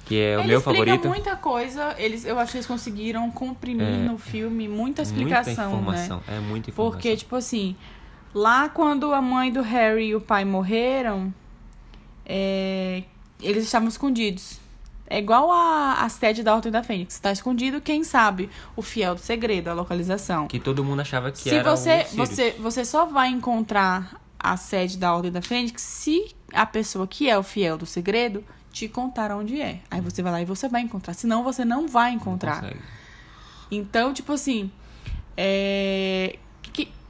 que é o Ele meu favorito. muita coisa. Eles, eu acho que eles conseguiram comprimir É. no filme muita explicação, muita né? informação, é muita informação. Porque, tipo assim, lá quando a mãe do Harry e o pai morreram, é, eles estavam escondidos. É igual a, a sede da Ordem da Fênix. Está escondido, quem sabe? O fiel do segredo, a localização. Que todo mundo achava que se era você, o você, você só vai encontrar a sede da Ordem da Fênix se a pessoa que é o fiel do segredo te contar onde é. Aí você vai lá e você vai encontrar. Senão você não vai Não encontrar. consegue. Então, tipo assim, é,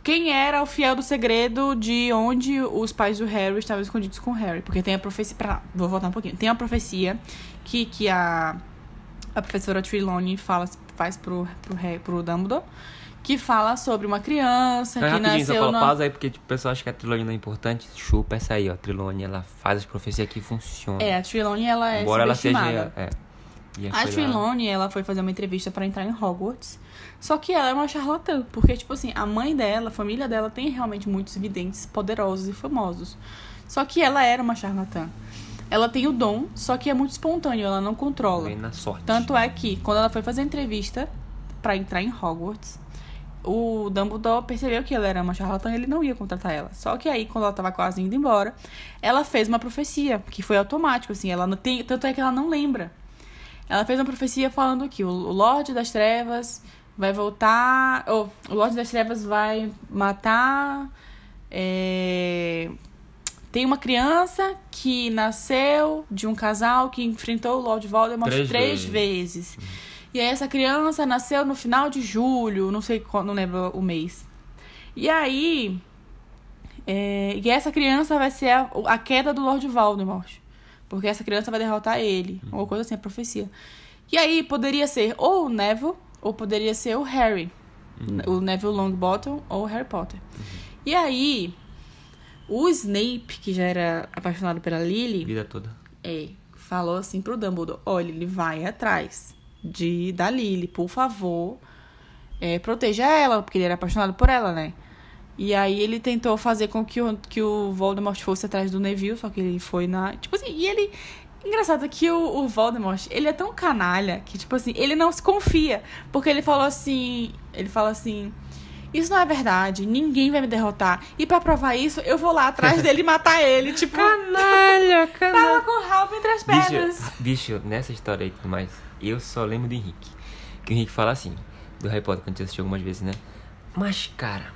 quem era o fiel do segredo de onde os pais do Harry estavam escondidos com o Harry? Porque tem a profecia. Pra, vou voltar um pouquinho. Tem a profecia que, que a, a professora Trelawney fala, faz pro, pro, Harry, pro Dumbledore. Que fala sobre uma criança É que rapidinho, só nasceu fala na... pausa aí, porque tipo, o pessoal acha que a Trelawney não é importante. Chupa essa aí, ó. A Trelawney, ela faz as profecias que funcionam. É, a Trelawney, ela é Embora ela seja... É. E A Trelawney, ela foi fazer uma entrevista pra entrar em Hogwarts. Só que ela é uma charlatã, porque, tipo assim, a mãe dela, a família dela tem realmente muitos videntes poderosos e famosos. Só que ela era uma charlatã. Ela tem o dom, só que é muito espontâneo, ela não controla. Vem na sorte. Tanto é que, quando ela foi fazer a entrevista pra entrar em Hogwarts, o Dumbledore percebeu que ela era uma charlatã e ele não ia contratar ela. Só que aí, quando ela tava quase indo embora, ela fez uma profecia, que foi automático, assim, ela não tem. Tanto é que ela não lembra. Ela fez uma profecia falando que o Lorde das Trevas vai voltar. Ou o Lorde das Trevas vai matar. é, Tem uma criança que nasceu de um casal que enfrentou o Lord Voldemort Três três, vezes. E aí essa criança nasceu no final de julho, não sei qual, não lembro o mês. E aí. é, E essa criança vai ser a, a queda do Lord Voldemort. Porque essa criança vai derrotar ele. Ou coisa assim, a profecia. E aí poderia ser ou o Neville, ou poderia ser o Harry. O Neville Longbottom ou o Harry Potter. E aí, o Snape, que já era apaixonado pela Lily, Vida toda. é, falou assim pro Dumbledore: olha, ele vai atrás de da Lily, por favor, é, proteja ela, porque ele era apaixonado por ela, né? E aí ele tentou fazer com que o, que o Voldemort fosse atrás do Neville, só que ele foi na. Tipo assim, e ele. Engraçado que o, o Voldemort, ele é tão canalha que, tipo assim, ele não se confia. Porque ele falou assim. Ele fala assim. Isso não é verdade, ninguém vai me derrotar. E pra provar isso, eu vou lá atrás dele e matar ele. Tipo, Canalha, tava com o rabo entre as pernas. Bicho, bicho, nessa história aí e tudo mais, eu só lembro do Henrique. Que o Henrique fala assim, do Harry Potter, a gente assistiu algumas vezes, né? Mas, cara,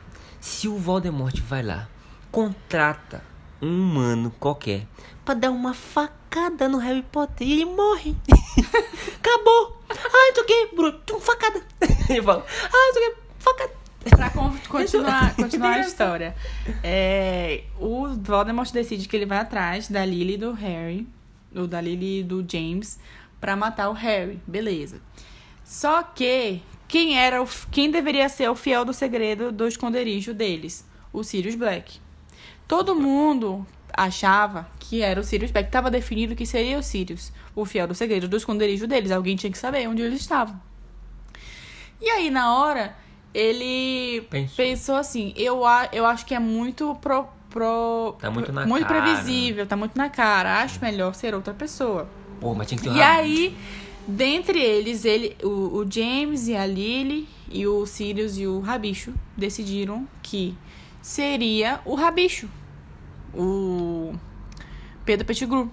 se o Voldemort vai lá, contrata um humano qualquer pra dar uma facada no Harry Potter e ele morre. Acabou. Ah, isso aqui, Bruno, facada. Ele fala, ah, isso aqui, facada. Pra con- continuar, continuar a história. É, o Voldemort decide que ele vai atrás da Lily e do Harry, ou da Lily e do James, pra matar o Harry. Beleza. Só que quem era o, quem deveria ser o fiel do segredo do esconderijo deles? O Sirius Black. Todo mundo achava que era o Sirius Black. Tava definido que seria o Sirius, o fiel do segredo do esconderijo deles. Alguém tinha que saber onde eles estavam. E aí, na hora, ele Pensou. pensou assim: eu, a- eu acho que é muito pro. pro Tá muito na muito previsível, tá muito na cara. Acho melhor ser outra pessoa. Pô, mas tinha que ter E rabo. aí, dentre eles, ele, o, o James e a Lily e o Sirius e o Rabicho decidiram que seria o Rabicho, o Pedro Pettigrew,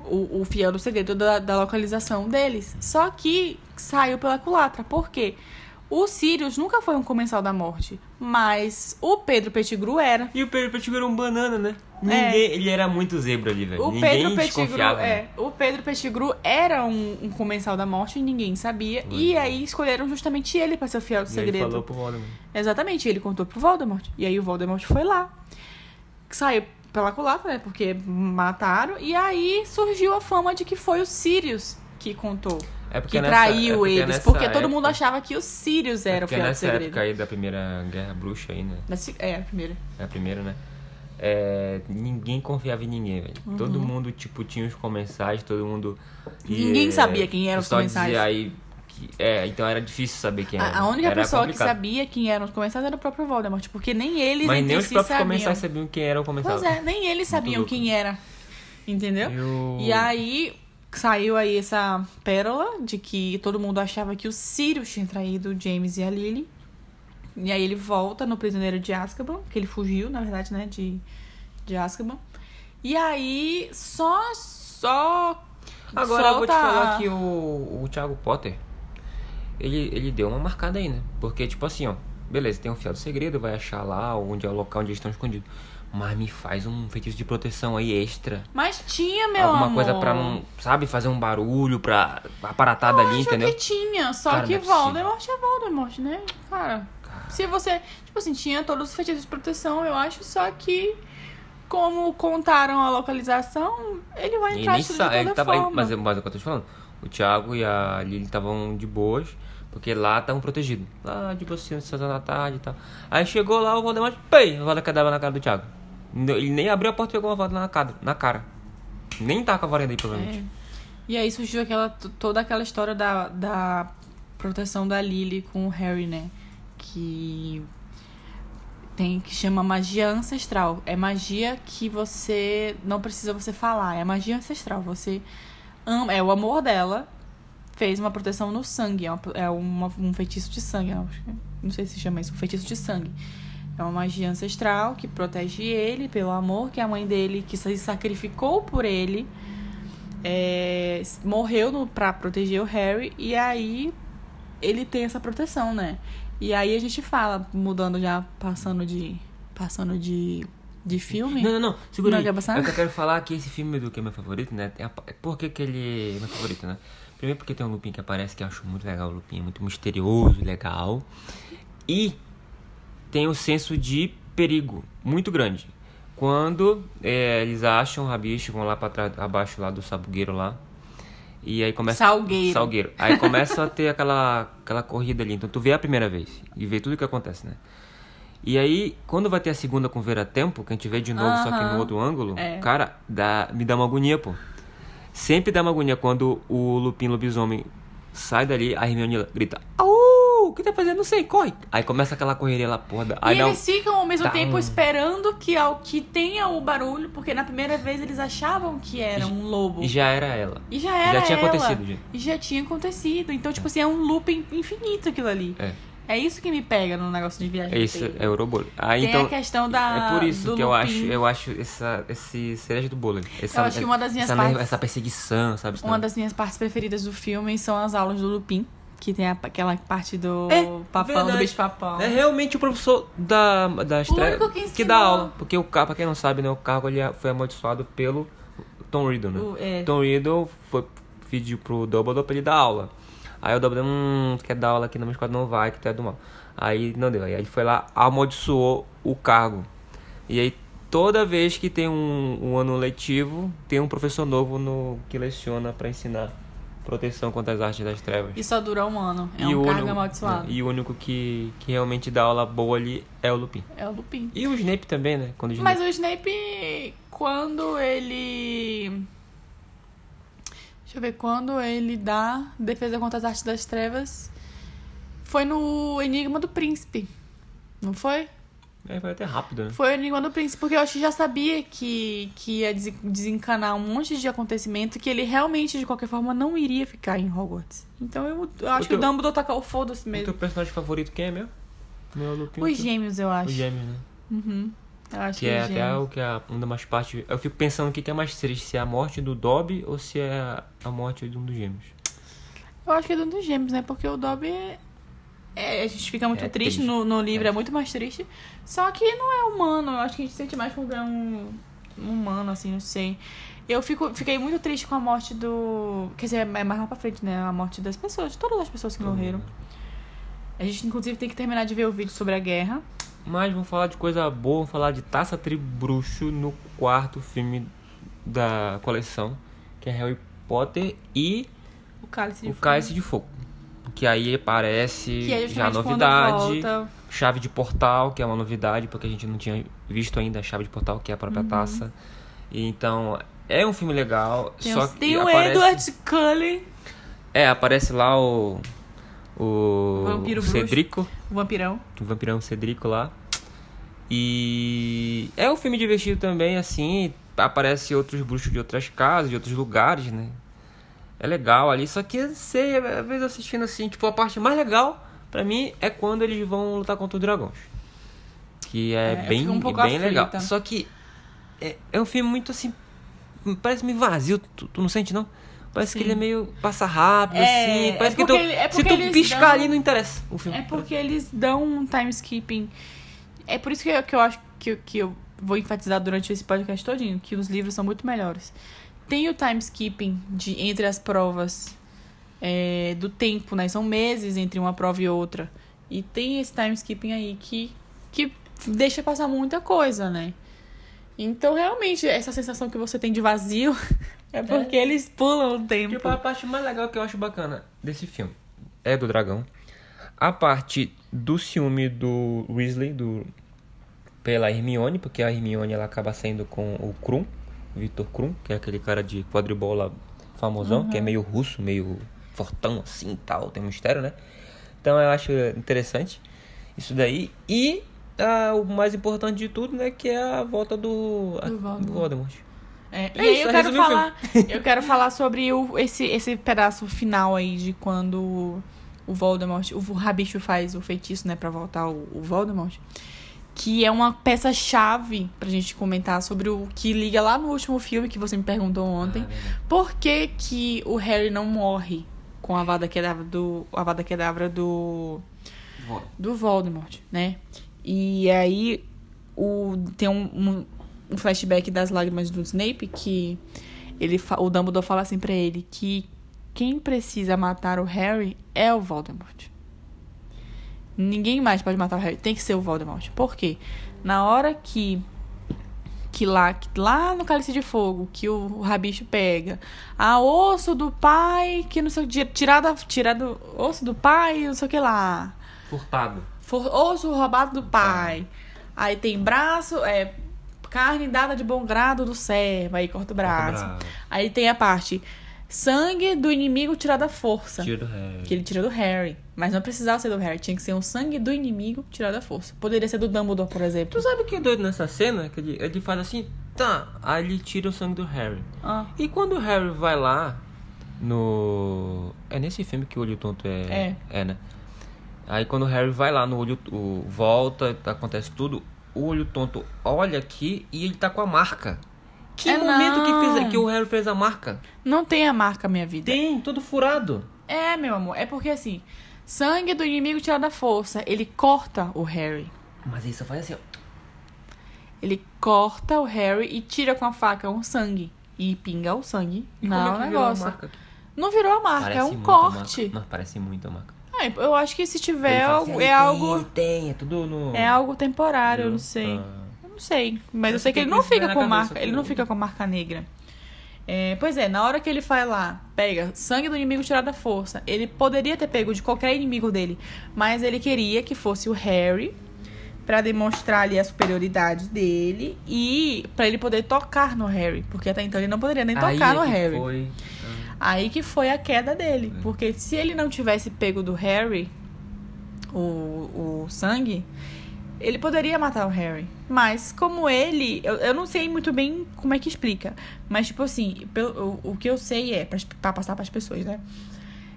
o, o fiel do segredo da, da localização deles. Só que saiu pela culatra. Por quê? O Sirius nunca foi um comensal da morte, mas o Pedro Pettigrew era. E o Pedro Pettigrew era um banana, né? Ninguém, ele era muito zebra ali, velho. É. O Ninguém Pedro Pettigrew, desconfiava. né? é, o Pedro Pettigrew era um, um comensal da morte e ninguém sabia. E aí escolheram justamente ele pra ser o fiel do E segredo. falou pro Voldemort. Exatamente, ele contou pro Voldemort. E aí o Voldemort foi lá. Saiu pela culatra, né? Porque mataram. E aí surgiu a fama de que foi o Sirius que contou. É porque Que nessa- traiu é porque eles. Porque todo época- mundo achava que o Sirius é era o porque fiel do nessa segredo. época aí da primeira guerra bruxa aí, né? É, a primeira. É a primeira, né? É, ninguém confiava em ninguém, velho. Uhum. Todo mundo, tipo, tinha os comensais, todo mundo... Ninguém é, sabia quem eram os o comensais. Dizia aí que, é, então era difícil saber quem era. A, a única Era pessoa complicado. que sabia quem eram os comensais era o próprio Voldemort. Porque nem eles Mas nem os si próprios sabiam. comensais sabiam quem era o comensal. Pois é, nem eles sabiam quem era. Entendeu? E, o- E aí saiu aí essa pérola de que todo mundo achava que o Sirius tinha traído o James e a Lily. E aí ele volta no prisioneiro de Azkaban, que ele fugiu, na verdade, né, de, de Azkaban. E aí, só. Só. Agora eu vou te falar que o, o Thiago Potter, ele, ele deu uma marcada aí, né? Porque, tipo assim, ó, beleza, tem um fiel do segredo, vai achar lá onde é o local onde eles estão escondidos. Mas me faz um feitiço de proteção aí extra. Mas tinha, meu Alguma amor. coisa pra não, sabe, fazer um barulho, pra aparatada ali, Acho entendeu? que tinha, só Cara, que não é. Voldemort é Voldemort, né? Cara, se você. Tipo assim, tinha todos os feitiços de proteção, eu acho, só que. Como contaram a localização, ele vai entrar nem de sa- toda ele tava, forma. mas, mas é o que eu tô te falando. O Thiago e a Lily estavam de boas, porque lá estavam protegidos. Lá de você, seis da tarde e tal. Aí chegou lá o Voldemort, pei, a vada cadava na cara do Thiago. Ele nem abriu a porta e pegou uma vada na cara. Na cara. Nem tá com a varanda aí, provavelmente. É. E aí surgiu aquela, toda aquela história da, da proteção da Lily com o Harry, né? Que tem que chama magia ancestral. É magia que você não precisa você falar, é magia ancestral. Você ama, é o amor dela fez uma proteção no sangue, é, uma- é uma- um feitiço de sangue, não sei se chama isso, um feitiço de sangue. É uma magia ancestral que protege ele pelo amor que a mãe dele, que se sacrificou por ele, é, morreu no, pra proteger o Harry. E aí ele tem essa proteção, né? E aí a gente fala, mudando já, passando de. Passando de. De filme. Não, não, não. Segura Não aí. É que eu quero falar que esse filme do que é meu favorito, né? a- Por que, que ele é meu favorito, né? Primeiro porque tem um Lupin que aparece que eu acho muito legal. O Lupin é muito misterioso, legal. E tem um senso de perigo muito grande. Quando é, eles acham o rabicho, vão lá pra trás, abaixo lá do sabugueiro lá. E aí começa. Salgueiro. Salgueiro. Aí começa a ter aquela, aquela corrida ali. Então tu vê a primeira vez e vê tudo o que acontece, né? E aí, quando vai ter a segunda com Vera Tempo, que a gente vê de novo, só que no outro ângulo, É. cara, dá, me dá uma agonia, pô. Sempre dá uma agonia quando o Lupin Lobisomem sai dali, a Hermione grita, Au! O que tá fazendo? Não sei, corre! Aí começa aquela correria lá, porra. Aí e um- eles ficam ao mesmo dá tempo um- esperando que, ao, que tenha o barulho, porque na primeira vez eles achavam que era um lobo. E já era ela. E já era Já tinha ela. acontecido, gente. E já tinha acontecido. Então, tipo assim, é um loop infinito aquilo ali. É. É isso que me pega no negócio de viagem. É isso, é o. Aí Tem então. a questão da. É por isso que eu acho, eu acho essa, esse cereja do bolo. Essa, Eu acho que uma das minhas essa, partes- essa perseguição, sabe? Uma das minhas partes preferidas do filme são as aulas do Lupin. Que tem aquela parte do É, papão, verdade. do bicho papão. É realmente o professor da, da estreia que ensinou. dá aula. Porque o cargo, pra quem não sabe, né, o cargo ele foi amaldiçoado pelo Tom Riddle, né? O- é. Tom Riddle foi, pediu pro Dumbledore pra ele dar aula. Aí o Dumbledore, hum, quer dar aula aqui na minha escola? Não vai, que tu é do mal. Aí não deu. Aí ele foi lá, amaldiçoou o cargo. E aí toda vez que tem um, um ano letivo, tem um professor novo no, que leciona pra ensinar proteção contra as artes das trevas. E só dura um ano. É E um cargo único- amaldiçoado. E o único que, que realmente dá aula boa ali é o Lupin. É o Lupin. E o Snape também, né? Quando o Mas Snape... o Snape, quando ele. Deixa eu ver, quando ele dá defesa contra as artes das trevas, foi no Enigma do Príncipe. Não foi? É, foi até rápido, né? Foi o Enigma do Príncipe, porque eu acho que já sabia que, que ia desen- desencanar um monte de acontecimento que ele realmente, de qualquer forma, não iria ficar em Hogwarts. Então eu, eu acho O que o teu- Dumbledore tacou o foda-se O teu mesmo. personagem favorito quem é mesmo? Meu Lupin. Os gêmeos, eu acho. Os gêmeos, né? Uhum. Acho Que que, é os até o que é uma das partes... Eu fico pensando o que é mais triste, se é a morte do Dobby ou se é a morte de um dos gêmeos. Eu acho que é do dos gêmeos, né? Porque o Dobby é... é, a gente fica muito É triste, triste. No, no livro, É. é. muito mais triste. Só que não é humano. Eu acho que a gente sente mais quando é um, um humano, assim, não sei. Eu fico, fiquei muito triste com a morte do. Quer dizer, é mais lá pra frente, né? A morte das pessoas, de todas as pessoas que morreram. A gente, inclusive, tem que terminar de ver o vídeo sobre a guerra. Mas vamos falar de coisa boa, vamos falar de Taça Tribruxo no quarto filme da coleção, que é Harry Potter e O cálice de o fogo. Cálice de Fogo. Que aí aparece Que é já novidade, chave de portal, que é uma novidade, porque a gente não tinha visto ainda a chave de portal, que é a própria Uhum. taça. E então, é um filme legal, Tem, só que tem o aparece... Edward Cullen, É, aparece lá o... O, Vampiro o bruxo. Cedrico, o vampirão. o vampirão Cedrico lá. E é um filme divertido também, assim. Aparece outros bruxos de outras casas, de outros lugares, né? É legal ali, só que sei, às vezes assistindo assim, tipo, a parte mais legal pra mim é quando eles vão lutar contra os dragões. Que é, É, bem, um pouco bem legal. Só que é, é um filme muito assim. Parece meio vazio, tu, tu não sente não? Parece Sim. que ele é meio. passa rápido, É, assim. Parece é que tu, ele- é se tu piscar dão- ali não interessa o filme. É porque eles dão um time skipping. É por isso que eu, que eu acho que, eu- que eu vou enfatizar durante esse podcast todinho, que os livros são muito melhores. Tem o time skipping de, entre as provas é, do tempo, né? São meses entre uma prova e outra. E tem esse time skipping aí que, que deixa passar muita coisa, né? Então, realmente, essa sensação que você tem de vazio é porque eles pulam o tempo. Tipo, a parte mais legal que eu acho bacana desse filme é do dragão. A parte do ciúme do Weasley, do pela Hermione, porque a Hermione ela acaba saindo com o Krum, Victor Krum, que é aquele cara de quadribola famosão, que é meio russo, meio fortão assim e tal, tem um mistério, né? Então eu acho interessante isso daí. E ah, o mais importante de tudo, né, que é a volta do, Do Voldemort. do Voldemort. É, É e aí isso, eu quero falar, eu quero falar sobre o, esse, esse pedaço final aí de quando o Voldemort, o Rabicho faz o feitiço, né, pra voltar o, o Voldemort, que é uma peça chave pra gente comentar sobre o que liga lá no último filme que você me perguntou ontem. Ah. Por que que o Harry não morre com a Avada Kedavra do a Avada Kedavra do do Voldemort, né? E aí o, tem um, um, um flashback das lágrimas do Snape que ele, o Dumbledore fala assim pra ele que quem precisa matar o Harry é o Voldemort. Ninguém mais pode matar o Harry, tem que ser o Voldemort. Por quê? Na hora que que lá, que lá no Cálice de Fogo, que o rabicho pega a osso do pai, que não sei o que, tirado, tirado osso do pai, não sei o que lá. Furtado. For- osso roubado do pai. Aí tem braço, é carne dada de bom grado do servo, aí corta o braço. Bravo. Aí tem a parte sangue do inimigo tirado à força, Tira do Harry. que ele tira do Harry. Mas não precisava ser do Harry, tinha que ser um sangue do inimigo tirado à força. Poderia ser do Dumbledore, por exemplo. Tu sabe o que é doido nessa cena? Que ele, ele faz assim, tá, aí ele tira o sangue do Harry. Ah, E quando o Harry vai lá no. É nesse filme que o olho tonto é. É. É, né? Aí quando o Harry vai lá no olho. O, volta, acontece tudo. O olho tonto olha aqui e ele tá com a marca. Que É, momento que, fez, que o Harry fez a marca? não tem a marca minha vida. Tem, todo furado. É, meu amor, é porque assim, sangue do inimigo tirado à força, ele corta o Harry. Mas ele só faz assim, ó. Ele corta o Harry e tira com a faca um sangue. E pinga o sangue E como é que virou a negócio. marca? Não virou a marca, Parece é um corte. Mas parece muito a marca. Ah, eu acho que se tiver fala algo, assim, é "Ele algo. Tem, tem, é tudo no. É algo temporário, eu não sei. Ah. Eu não sei. Mas eu Essa sei que ele não fica com marca. Ele não fica com marca negra. É, pois é, na hora que ele vai lá, pega sangue do inimigo tirado da força, ele poderia ter pego de qualquer inimigo dele, mas ele queria que fosse o Harry pra demonstrar ali a superioridade dele e pra ele poder tocar no Harry, porque até então ele não poderia nem Aí tocar é no Harry. Foi. Aí que foi a queda dele. É. Porque se ele não tivesse pego do Harry o, o sangue, ele poderia matar o Harry. Mas como ele. Eu, eu não sei muito bem como é que explica. Mas, tipo assim, pelo, o, o que eu sei é, pra, pra passar pras pessoas, né?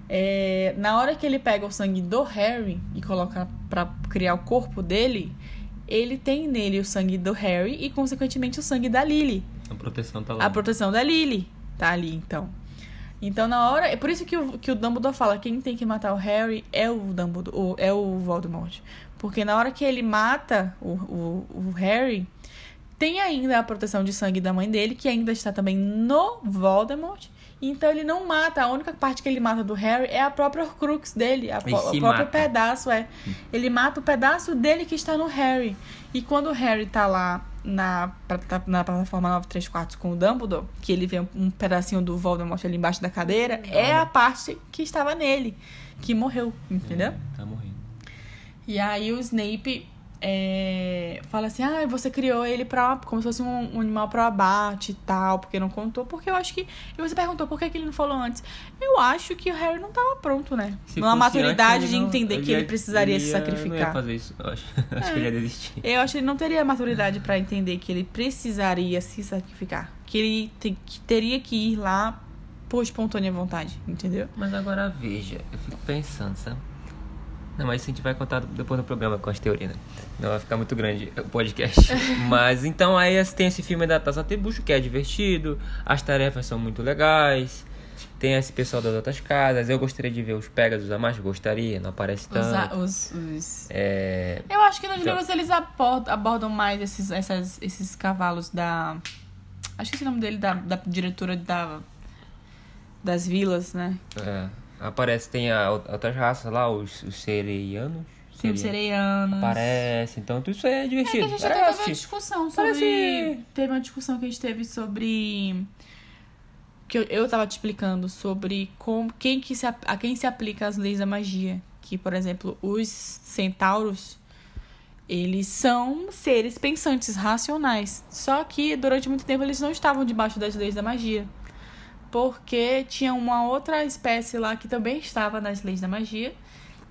É, na hora que ele pega o sangue do Harry e coloca pra criar o corpo dele, ele tem nele o sangue do Harry e, consequentemente, o sangue da Lily. A proteção tá lá. A proteção da Lily tá ali, então. Então, na hora. É por isso que o, que o Dumbledore fala: quem tem que matar o Harry é o Dumbledore, é o Voldemort. Porque na hora que ele mata o, o, o Harry, tem ainda a proteção de sangue da mãe dele, que ainda está também no Voldemort. Então ele não mata. A única parte que ele mata do Harry é a própria Crux dele. A, o próprio mata. pedaço, é. Ele mata o pedaço dele que está no Harry. E quando o Harry tá lá na, pra- tá na plataforma 9 3 quartos com o Dumbledore, que ele vê um, um pedacinho do Voldemort ali embaixo da cadeira, é a parte que estava nele, que morreu, entendeu? É, tá morrendo. E aí o Snape é, fala assim, ah, você criou ele pra, como se fosse um, um animal pro abate e tal, porque não contou, porque eu acho que... E você perguntou por que, que ele não falou antes. Eu acho que o Harry não tava pronto, né? Se Numa maturidade antes, de ele não- entender que ele ia- precisaria ele se ia- Não ia sacrificar. fazer isso, eu acho. acho que ele ia desistir. Eu acho que ele não teria maturidade pra entender que ele precisaria se sacrificar. Que ele te- que teria que ir lá por espontânea vontade, entendeu? Mas agora veja, eu fico pensando, sabe? Não, mas isso a gente vai contar depois no programa com as teorias, né? Não vai ficar muito grande o podcast. mas então aí tem esse filme da Taça Tebucho que é divertido, as tarefas são muito legais. Tem esse pessoal das outras casas. Eu gostaria de ver os Pegasus a mais, gostaria, não aparece tanto. Os, os, os... É... Eu acho que nos então... livros eles abordam, abordam mais esses, essas, esses cavalos da. Acho que esse é o nome dele, da, da diretora da, das vilas, né? É. Aparece, tem a, outras raças lá, os, os sereianos. Os sereianos. Aparece, então tudo isso é divertido. É que a gente até teve uma discussão sobre. Parece... Teve uma discussão que a gente teve sobre. Que eu, eu tava te explicando sobre como, quem que se, a quem se aplica as leis da magia. Que, por exemplo, os centauros, eles são seres pensantes, racionais. Só que durante muito tempo eles não estavam debaixo das leis da magia porque tinha uma outra espécie lá que também estava nas leis da magia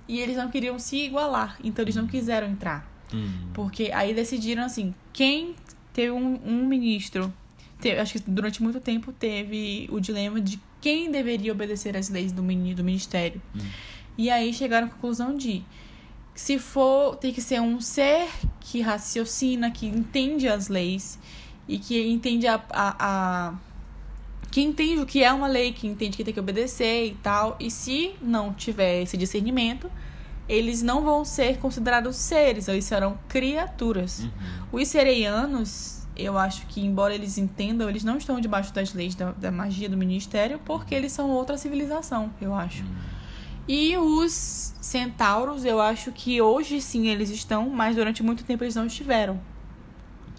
e eles não queriam se igualar, então eles não quiseram entrar. Uhum. Porque aí decidiram assim, quem teve um, um ministro, teve, acho que durante muito tempo teve o dilema de quem deveria obedecer às leis do, do ministério. Uhum. E aí chegaram à conclusão de se for, tem que ser um ser que raciocina, que entende as leis e que entende a, a, a que entende o que é uma lei, que entende que tem que obedecer e tal. E se não tiver esse discernimento, eles não vão ser considerados seres, eles serão criaturas. Uhum. Os sereianos, eu acho que, embora eles entendam, eles não estão debaixo das leis da, da magia do ministério, porque eles são outra civilização, eu acho. Uhum. E os centauros, eu acho que hoje sim eles estão, mas durante muito tempo eles não estiveram.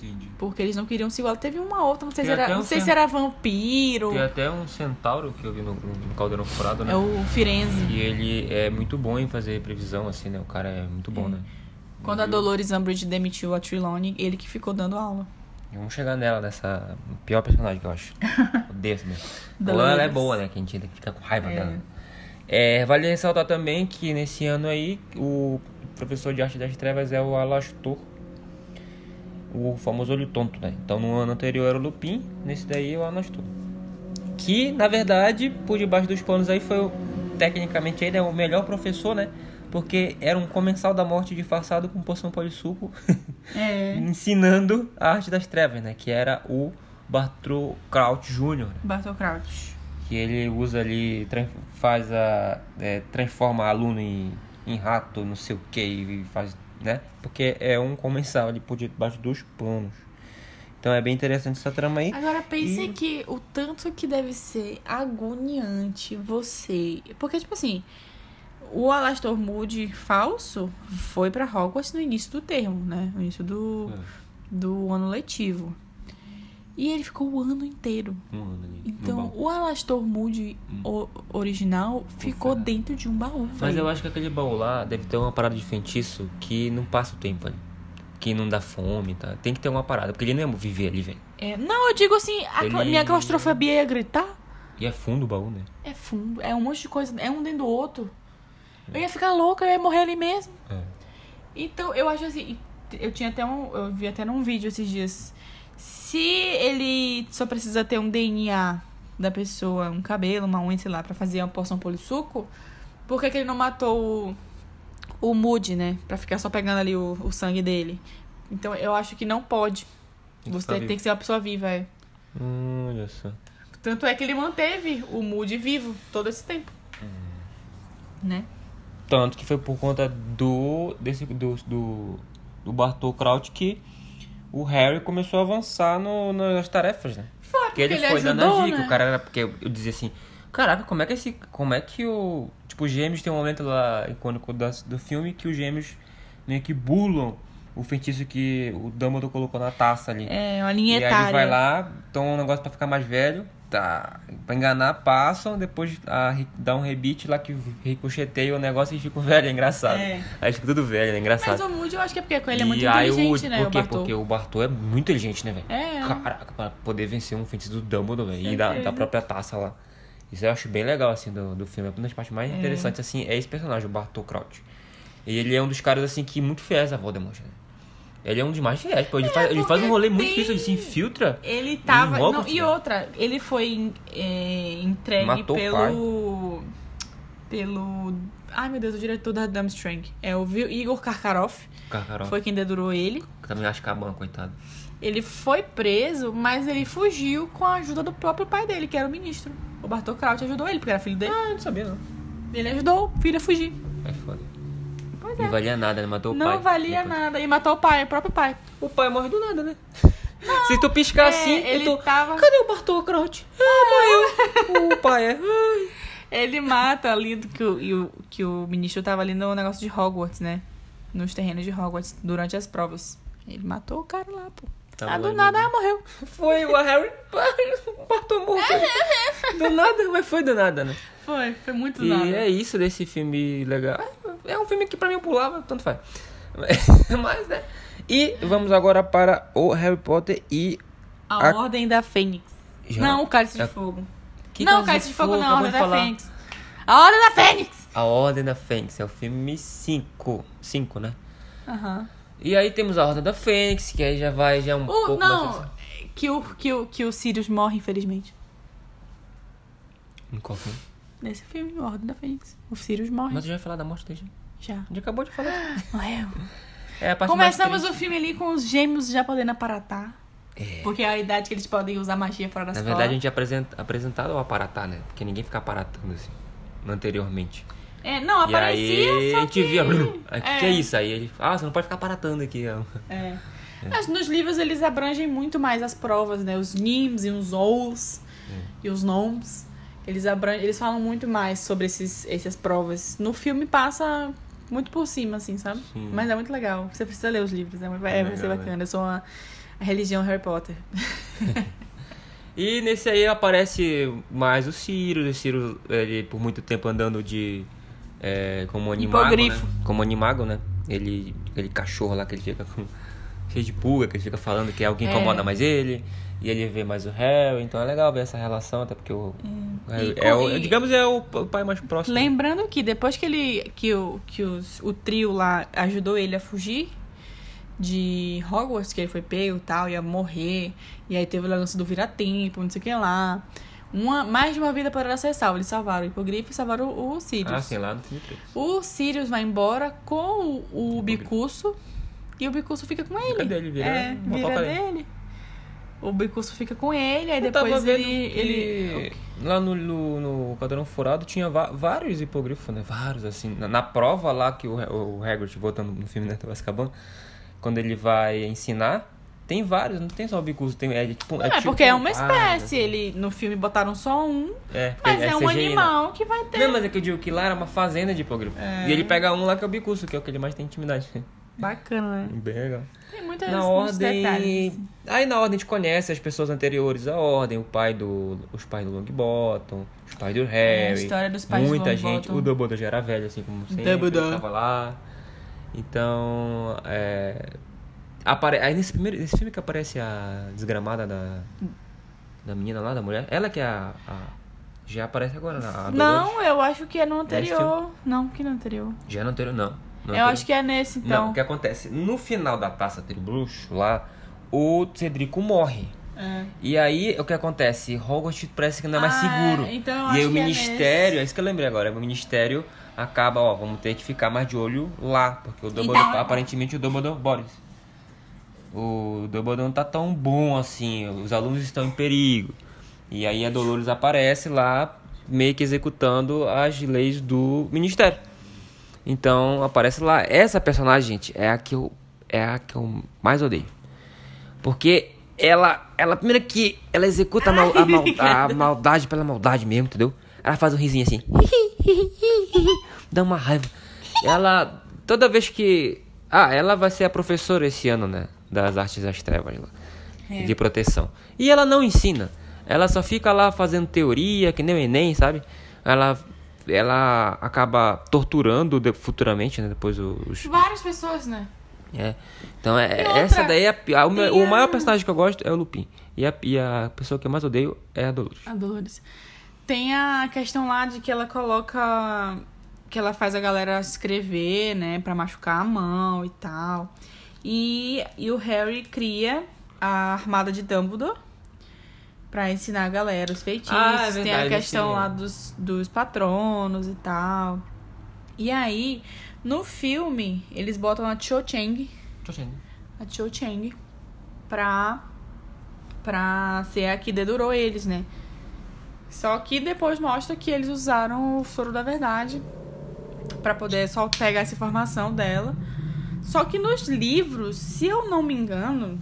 Entendi. Porque eles não queriam se igualar. Teve uma outra, não sei, se era, um não sei se era vampiro. Tem até um centauro que eu vi no, no Caldeirão Furado, né? É o Firenze. E ele é muito bom em fazer previsão, assim, né? O cara é muito bom, é. né? Quando a Dolores Umbridge demitiu a Trelawney, ele que ficou dando aula. Vamos chegar nela, nessa pior personagem que eu acho. Odeio mesmo. ela é boa, né? Que a gente fica com raiva É. dela. É, vale ressaltar também que nesse ano aí, o professor de arte das trevas é o Alastor, o famoso olho tonto, né? Então no ano anterior era o Lupin, nesse daí o Alastor. Que, na verdade, por debaixo dos panos aí foi, o- tecnicamente, ele é o melhor professor, né? Porque era um comensal da morte disfarçado com poção polissuco, É. ensinando a arte das trevas, né? Que era o Bartol Kraut Jr., né? Bartol Crouch. que ele usa ali, faz a. é, transforma aluno em, em rato, não sei o que, e faz. Né? Porque é um comensal ali por debaixo dos panos. Então é bem interessante essa trama aí. Agora pense E- que o tanto que deve ser agoniante você. Porque, tipo assim, o Alastor Moody falso foi pra Hogwarts no início do termo, né? No início do, do ano letivo. E ele ficou o ano inteiro. Um ano ali, Então, o Alastor Moody o- original ficou ferrado. dentro de um baú, Mas eu acho que aquele baú lá deve ter uma parada de feitiço que não passa o tempo ali. Que não dá fome, tá? Tem que ter uma parada, porque ele não ia viver ali, velho. É, não, eu digo assim, a Ele- minha claustrofobia ia gritar. E é fundo o baú, né? É fundo, é um monte de coisa, é um dentro do outro. Eu ia ficar louca, eu ia morrer ali mesmo. É. Então, eu acho assim, eu tinha até um, eu vi até num vídeo esses dias. Se ele só precisa ter um DNA da pessoa, um cabelo, uma unha, sei lá, pra fazer uma porção polissuco, por que, que ele não matou o, o Moody, né? Pra ficar só pegando ali o, o sangue dele. Então, eu acho que não pode. Você ficar tem vivo. que ser uma pessoa viva, é. Hum, olha só. Tanto é que ele manteve o Moody vivo todo esse tempo. Né? Tanto que foi por conta do. desse do, do, do Bartol Kraut que o Harry começou a avançar no, nas tarefas, né? Foi, Porque ele, ele foi dando ajudou, a dica. né? O cara era. Porque eu, eu dizia assim. Caraca, como é que esse. Como é que o. Tipo, os gêmeos tem um momento lá icônico do, do filme que os gêmeos meio que bulam o feitiço que o Dumbledore colocou na taça ali. É, uma linha E aí etária. ele vai lá, toma um negócio pra ficar mais velho, tá, pra enganar, passam, depois a, dá um rebite lá que ricocheteia o negócio e fica velho, é engraçado. É. Aí fica tudo velho, é engraçado. Mas o Moody eu acho que é porque ele é muito e aí inteligente, o, né? por o quê? Bartol. Porque o Bartol é muito inteligente, né, velho? É. Caraca, pra poder vencer um feitiço do Dumbledore, velho, e da, da própria taça lá. Isso eu acho bem legal, assim, do, do filme. Uma das partes mais É. interessantes, assim, é esse personagem, o Bartol Kraut. E ele é um dos caras, assim, que muito fiéis a Voldemort, né? Ele é um dos mais fiéis, pô. Ele, faz, ele faz um rolê muito tem- difícil, ele se infiltra. Ele tava. Não, e outra, ele foi é, entregue Matou o pelo. Pelo. Ai, meu Deus, o diretor da Dumstrang. É o Igor Karkaroff. Carcaró. Foi quem dedurou ele. Também acho Caban, coitado. Ele foi preso, mas ele fugiu com a ajuda do próprio pai dele, que era o ministro. O Bartol Kraut ajudou ele, porque era filho dele. Ah, eu não sabia, não. Ele ajudou o filho a fugir. É foda. Pois Não é. valia nada, né? Matou o pai. Não valia Depois. nada. E matou o pai, o próprio pai. O pai morre do nada, né? Se tu piscar É, assim, ele tô... tava- Cadê o Bartol Kraut? Ah, morreu. o pai é... Ai. Ele mata ali do que o, e o- que o ministro tava ali no negócio de Hogwarts, né? Nos terrenos de Hogwarts, durante as provas. Ele matou o cara lá, pô. Tava ah, do nada, no- ah, morreu. Foi o Harry... O Bartol morreu. Do nada, mas foi do nada, né? Foi, foi muito E nada. é isso desse filme legal. É um filme que pra mim eu pulava, tanto faz. Mas, né? E vamos agora para o Harry Potter e. A, A- Ordem da Fênix. Já. Não, o Cálice de É- Fogo. Que não, o Cálice de Fogo não, a Ordem de da falar. Fênix. A Ordem da Fênix! A Ordem da Fênix. É o filme 5. 5, né? Aham. E aí temos a Ordem da Fênix, que aí já vai já um O, pouco não, mais. que o, que, o, que o Sirius morre, infelizmente. Em qual filme? Nesse filme, a Ordem da Fênix. O Sirius morre. Mas já ia falar da morte dele. Já. A gente acabou de falar. Morreu. É a parte Começamos o filme ali com os gêmeos já podendo aparatar. É. Porque é a idade que eles podem usar magia fora da Na escola. verdade, a gente é apresenta, apresentado ao aparatar, né? Porque ninguém fica aparatando assim, anteriormente. É, não, E aparecia, aí a gente que... via. O é, que, é isso? Aí ele. Ah, você não pode ficar aparatando aqui. ó. É. Mas nos livros eles abrangem muito mais as provas, né? Os nims e os owls e os gnomes. Eles, abrangem, eles falam muito mais sobre esses, essas provas. No filme passa muito por cima, assim, sabe? Sim. Mas é muito legal. Você precisa ler os livros, é, muito- é, É vai ser legal, bacana. Eu sou uma a religião Harry Potter. E nesse aí aparece mais o Sirius. O Sirius, ele por muito tempo andando de. É, como animago. Né? Como animago, né? Ele. Aquele cachorro lá que ele fica com. cheio de pulga, que ele fica falando que alguém É. incomoda mais ele. E ele vê mais o Harry. Então é legal ver essa relação, até porque o. o Harry é com- o, digamos, é o, o pai mais próximo. Lembrando que depois que ele. que o, que os, o trio lá ajudou ele a fugir de Hogwarts, que ele foi pego e tal, ia morrer. E aí teve o lance do vira-tempo, não sei o que lá. Uma, mais de uma vida para ser salva. Eles salvaram o hipogrifo e salvaram o, o Sirius. Ah, sim, lá no filme 3. O Sirius vai embora com o, o Bicurso e o Bicurso fica com ele. dele, vira é, vira dele. O Bicurso fica com ele, aí Eu tava depois ele, ele. lá no, no, no Quadrão Furado tinha vários hipogrifos, né? Vários, assim. Na, na prova lá que o, o Hagrid, voltando no filme, né? Do Azkaban, quando ele vai ensinar, tem vários, não tem só o bicudo, tem... É, tipo, Não, é, tipo porque é uma espécie. Ele, no filme botaram só um, É, mas é, um CGI, né? animal que vai ter. Não, mas é que eu digo que lá era uma fazenda de hipogrifo. É. E ele pega um lá que é o bicuço, que é o que ele mais tem intimidade. Bacana, né? Bem legal. Tem muitas, Na muitos ordem. detalhes. assim. Aí na ordem a gente conhece as pessoas anteriores à ordem, o pai do. Os pais do Longbottom, os pais do Harry. É, a história dos pais do Muita Longbottom. gente. O Dumbledore já era velho, assim como sempre. Dumbledore. Tava lá. Então. É. Apare... Aí nesse, primeiro, nesse filme que aparece a desgramada da. Da menina lá, da mulher. Ela que é a. a- já aparece agora, na Dolores. Não, eu acho que é no anterior. Não, que no anterior. Já no anterior, não. No eu acho que é nesse, Não, então. o que acontece? No final da taça Tribruxo, lá, o Cedrico morre. É. E aí, o que acontece? Hogwarts parece que não é mais Ah, seguro. então e aí o é ministério, é, isso que eu lembrei agora, o ministério acaba, ó, vamos ter que ficar mais de olho lá, porque o Dumbledore, Então- aparentemente o Dumbledore, Boris, o Dumbledore não tá tão bom assim, os alunos estão em perigo. E aí a Dolores aparece lá, meio que executando as leis do ministério. Então aparece lá. Essa personagem, gente, é a que eu, é a que eu mais odeio. Porque ela, ela primeiro que ela executa a, mal- a mal- a maldade pela maldade mesmo, entendeu? Ela faz um risinho assim. Dá uma raiva. Ela, toda vez que. Ah, ela vai ser a professora esse ano, né? Das artes das trevas lá. É. De proteção. E ela não ensina. Ela só fica lá fazendo teoria, que nem o Enem, sabe? Ela, ela acaba torturando de- futuramente, né? Depois os. Várias pessoas, né? É. Então, é, outra, essa daí é a, a- o, meu- o maior personagem que eu gosto é o Lupin. E a, e a pessoa que eu mais odeio é a Dolores. A Dolores. Tem a questão lá de que ela coloca. Que ela faz a galera escrever, né? Pra machucar a mão e tal. E, e o Harry cria a armada de Dumbledore pra ensinar a galera os feitiços. Ah, é Tem verdade, a questão sim. lá dos, dos patronos e tal. E aí, no filme, eles botam a Cho Chang, Tô achando. a Cho Chang, pra, pra ser a que dedurou eles, né? Só que depois mostra que eles usaram o soro da verdade pra poder só pegar essa informação dela. Só que nos livros, se eu não me engano,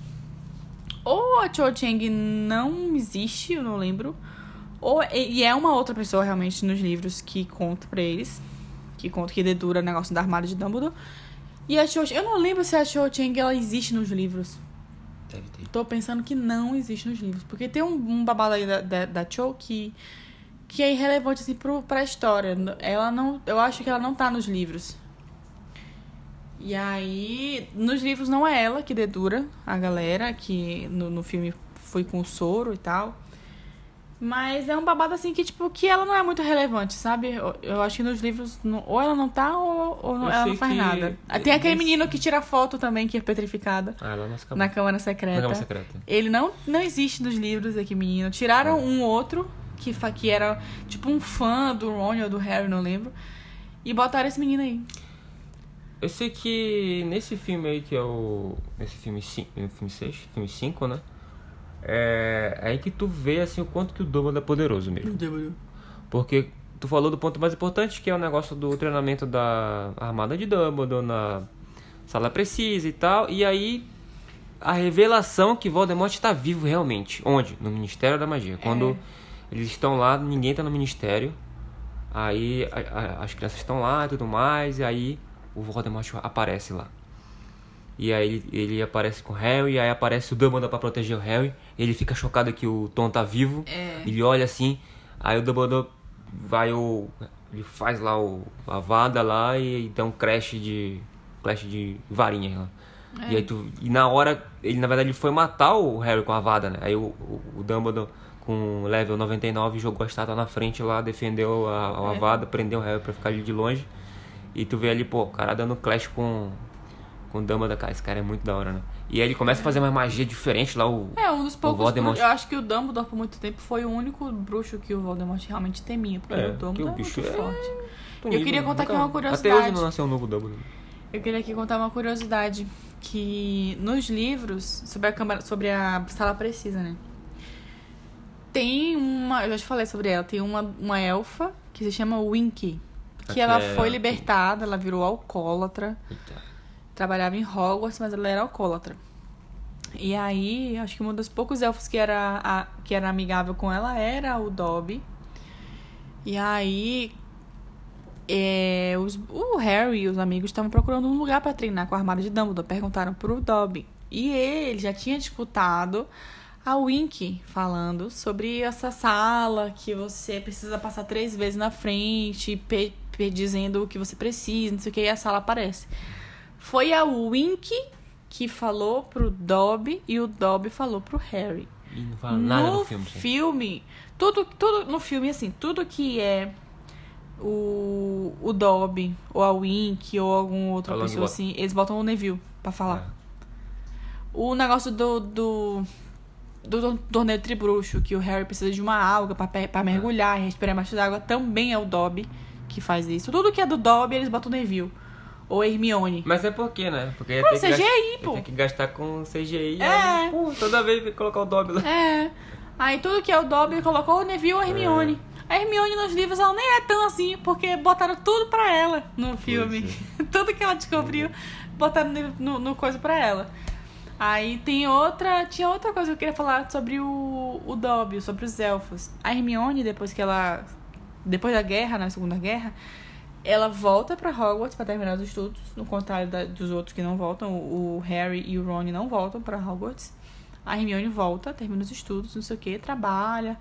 ou a Cho Chang não existe, eu não lembro, ou e é uma outra pessoa realmente nos livros que conta pra eles, que conta que dedura o negócio da armada de Dumbledore. E a Cho, eu não lembro se a Cho Chang ela existe nos livros. Deve ter. Tô pensando que não existe nos livros. Porque tem um, um babado aí da, da, da Cho que, que é irrelevante, assim, pro, pra história. Ela não... Eu acho que ela não tá nos livros. E aí... Nos livros não é ela que dedura a galera, que no, no filme foi com o soro e tal. Mas é um babado, assim, que, tipo, que ela não é muito relevante, sabe? Eu, eu acho que nos livros... não- ou ela não tá, ou, ou não- ela não faz nada. Ah, Tem aquele nesse- menino que tira foto também, que é petrificada. Ah, acabou. Na Câmara Na Secreta. Câmara Secreta. Ele não, não existe nos livros aqui, menino. Tiraram um outro, que, que era tipo um fã do Ron ou do Harry, não lembro. E botaram esse menino aí. Eu sei que nesse filme aí, que é o. Nesse filme 5, filme 6, filme 5, né? É é aí que tu vê assim o quanto que o Dumbledore é poderoso mesmo. Porque tu falou do ponto mais importante, que é o negócio do treinamento da armada de Dumbledore na sala precisa e tal. E aí a revelação que Voldemort está vivo realmente. Onde? No Ministério da Magia. Quando eles estão lá, ninguém tá no Ministério. Aí a- a- as crianças estão lá e tudo mais. E aí o Voldemort aparece lá. E aí ele, aparece com o Harry, e aí aparece o Dumbledore pra proteger o Harry. Ele fica chocado que o Tom tá vivo. É. Ele olha assim, aí o Dumbledore vai o. Ele faz lá o, a vada lá e dá um crash de. Crash de varinhas lá. E aí tu. E na hora, ele na verdade ele foi matar o Harry com a vada, né? Aí o, o, o Dumbledore com level 99 jogou a estátua na frente lá, defendeu a, a vada, prendeu o Harry pra ficar ali de longe. E tu vê ali, pô, o cara dando clash com. Com o Dumbledore, cara, esse cara é muito da hora, né? E aí ele começa a fazer uma magia diferente lá, o. É, um dos poucos. Voldemort. Eu acho que o Dumbledore, por muito tempo, foi o único bruxo que o Voldemort realmente temia. Porque É, o Dumbledore o é bicho muito é- forte. Tô Eu queria contar aqui nunca- uma curiosidade. Até hoje não nasceu um novo Dumbledore. Eu queria aqui contar uma curiosidade. Que nos livros, sobre a câmara, sobre a sala precisa, né? Tem uma. Eu já te falei sobre ela. Tem uma, uma elfa que se chama Winky. Que ela é- foi libertada, ela virou alcoólatra. Eita. Trabalhava em Hogwarts, mas ela era alcoólatra. E aí, acho que um dos poucos elfos que era, a- que era amigável com ela era o Dobby. E aí, é, os- o Harry e os amigos estavam procurando um lugar pra treinar com a armada de Dumbledore. Perguntaram pro Dobby. E ele já tinha disputado a Wink falando sobre essa sala que você precisa passar três vezes na frente, dizendo o que você precisa, não sei o que, e a sala aparece. Foi a Wink que falou pro Dobby e o Dobby falou pro Harry. E não fala nada no, filme. filme, tudo, tudo no filme, assim, tudo que é o, o Dobby, ou a Wink, ou alguma outra Falando pessoa assim, eles botam o Neville pra falar. É. O negócio do, do, do tor- torneio tribruxo, que o Harry precisa de uma alga pra mergulhar e respirar embaixo d'água, também é o Dobby que faz isso. Tudo que é do Dobby, eles botam Neville. Ou Hermione. Mas é por quê, né? Porque Pô, tem que CGI, gastar- pô. Tem que gastar com CGI. É. aí, pô, toda vez que colocar o Dobby lá. É. Aí tudo que é o Dobby colocou o Neville ou a Hermione. A Hermione nos livros ela nem é tão assim, porque botaram tudo pra ela no filme. tudo que ela descobriu, botaram no, no, no coisa pra ela. Aí tem outra. Tinha outra coisa que eu queria falar sobre o, o Dobby, sobre os elfos. A Hermione, depois que ela. Depois da guerra, na Segunda Guerra, ela volta pra Hogwarts pra terminar os estudos, no contrário da- dos outros que não voltam. O, Harry e o Ron não voltam pra Hogwarts. A Hermione volta, termina os estudos, não sei o que, trabalha.